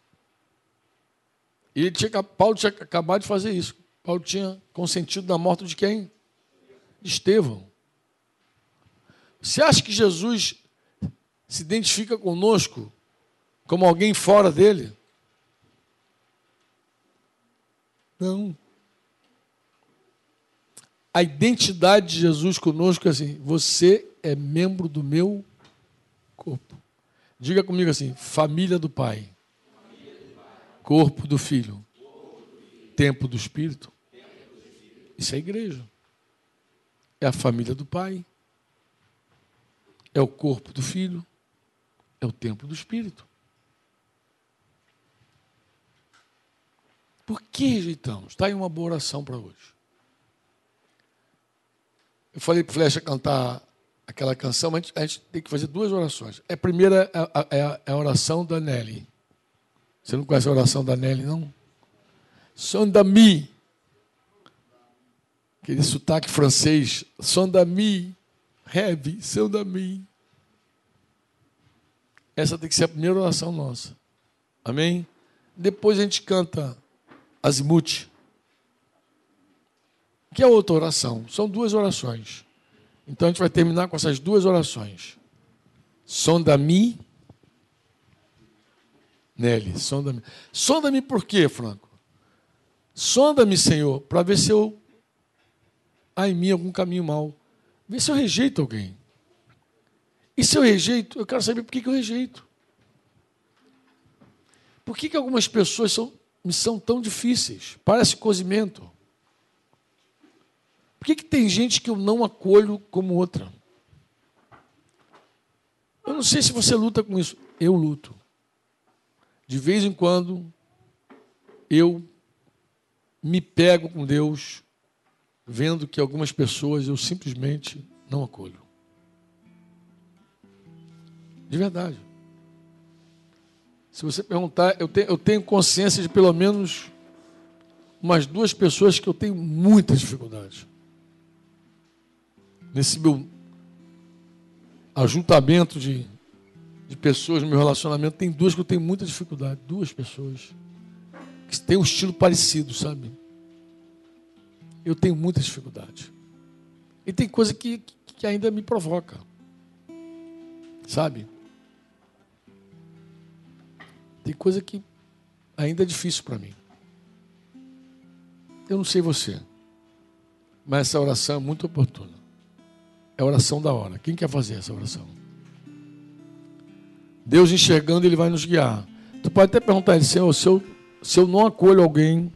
E ele tinha, Paulo tinha acabado de fazer isso. Paulo tinha consentido na morte de quem? De Estevão. Você acha que Jesus se identifica conosco como alguém fora dele? Não. A identidade de Jesus conosco é assim: você é membro do meu corpo. Diga comigo assim: família do Pai, corpo do Filho templo do Espírito. Isso é igreja. É a família do Pai. É o corpo do Filho. É o templo do Espírito. Por que rejeitamos? Está aí uma boa oração para hoje. Eu falei para o Flecha cantar aquela canção, mas a gente tem que fazer duas orações. A primeira é, é a, é a oração da Nelly. Você não conhece a oração da Nelly, não? Sondami. Aquele sotaque francês. Sondami. Heavy. Sondami. Essa tem que ser a primeira oração nossa. Amém? Depois a gente canta Azimuth. Que é outra oração. São duas orações. Então a gente vai terminar com essas duas orações. Sonda-me. Nelly, sonda-me. Sonda-me por quê, Franco? Sonda-me, Senhor, para ver se eu há em mim algum caminho mau. Vê se eu rejeito alguém. E se eu rejeito, eu quero saber por que, que eu rejeito. Por que, que algumas pessoas são, me são tão difíceis? Parece cozimento. Por que, que tem gente que eu não acolho como outra? Eu não sei se você luta com isso. Eu luto. De vez em quando, eu me pego com Deus vendo que algumas pessoas eu simplesmente não acolho. De verdade. Se você perguntar, eu tenho, eu tenho consciência de pelo menos umas duas pessoas que eu tenho muita dificuldade. Nesse meu ajuntamento de, de pessoas no meu relacionamento, tem duas que eu tenho muita dificuldade. Duas pessoas que tem um estilo parecido, sabe? Eu tenho muita dificuldade. E tem coisa que, que ainda me provoca. Sabe? Tem coisa que ainda é difícil para mim. Eu não sei você, mas essa oração é muito oportuna. É a oração da hora. Quem quer fazer essa oração? Deus enxergando, Ele vai nos guiar. Tu pode até perguntar a Ele, Senhor, se eu, se eu não acolho alguém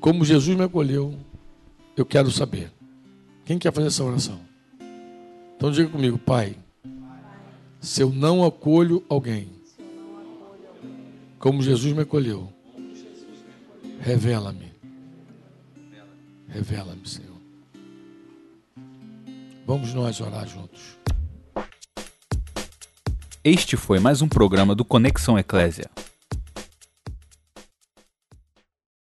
como Jesus me acolheu, eu quero saber. Quem quer fazer essa oração? Então diga comigo, Pai, se eu não acolho alguém como Jesus me acolheu, revela-me. Revela-me, Senhor. Vamos nós orar juntos. Este foi mais um programa do Conexão Eclésia.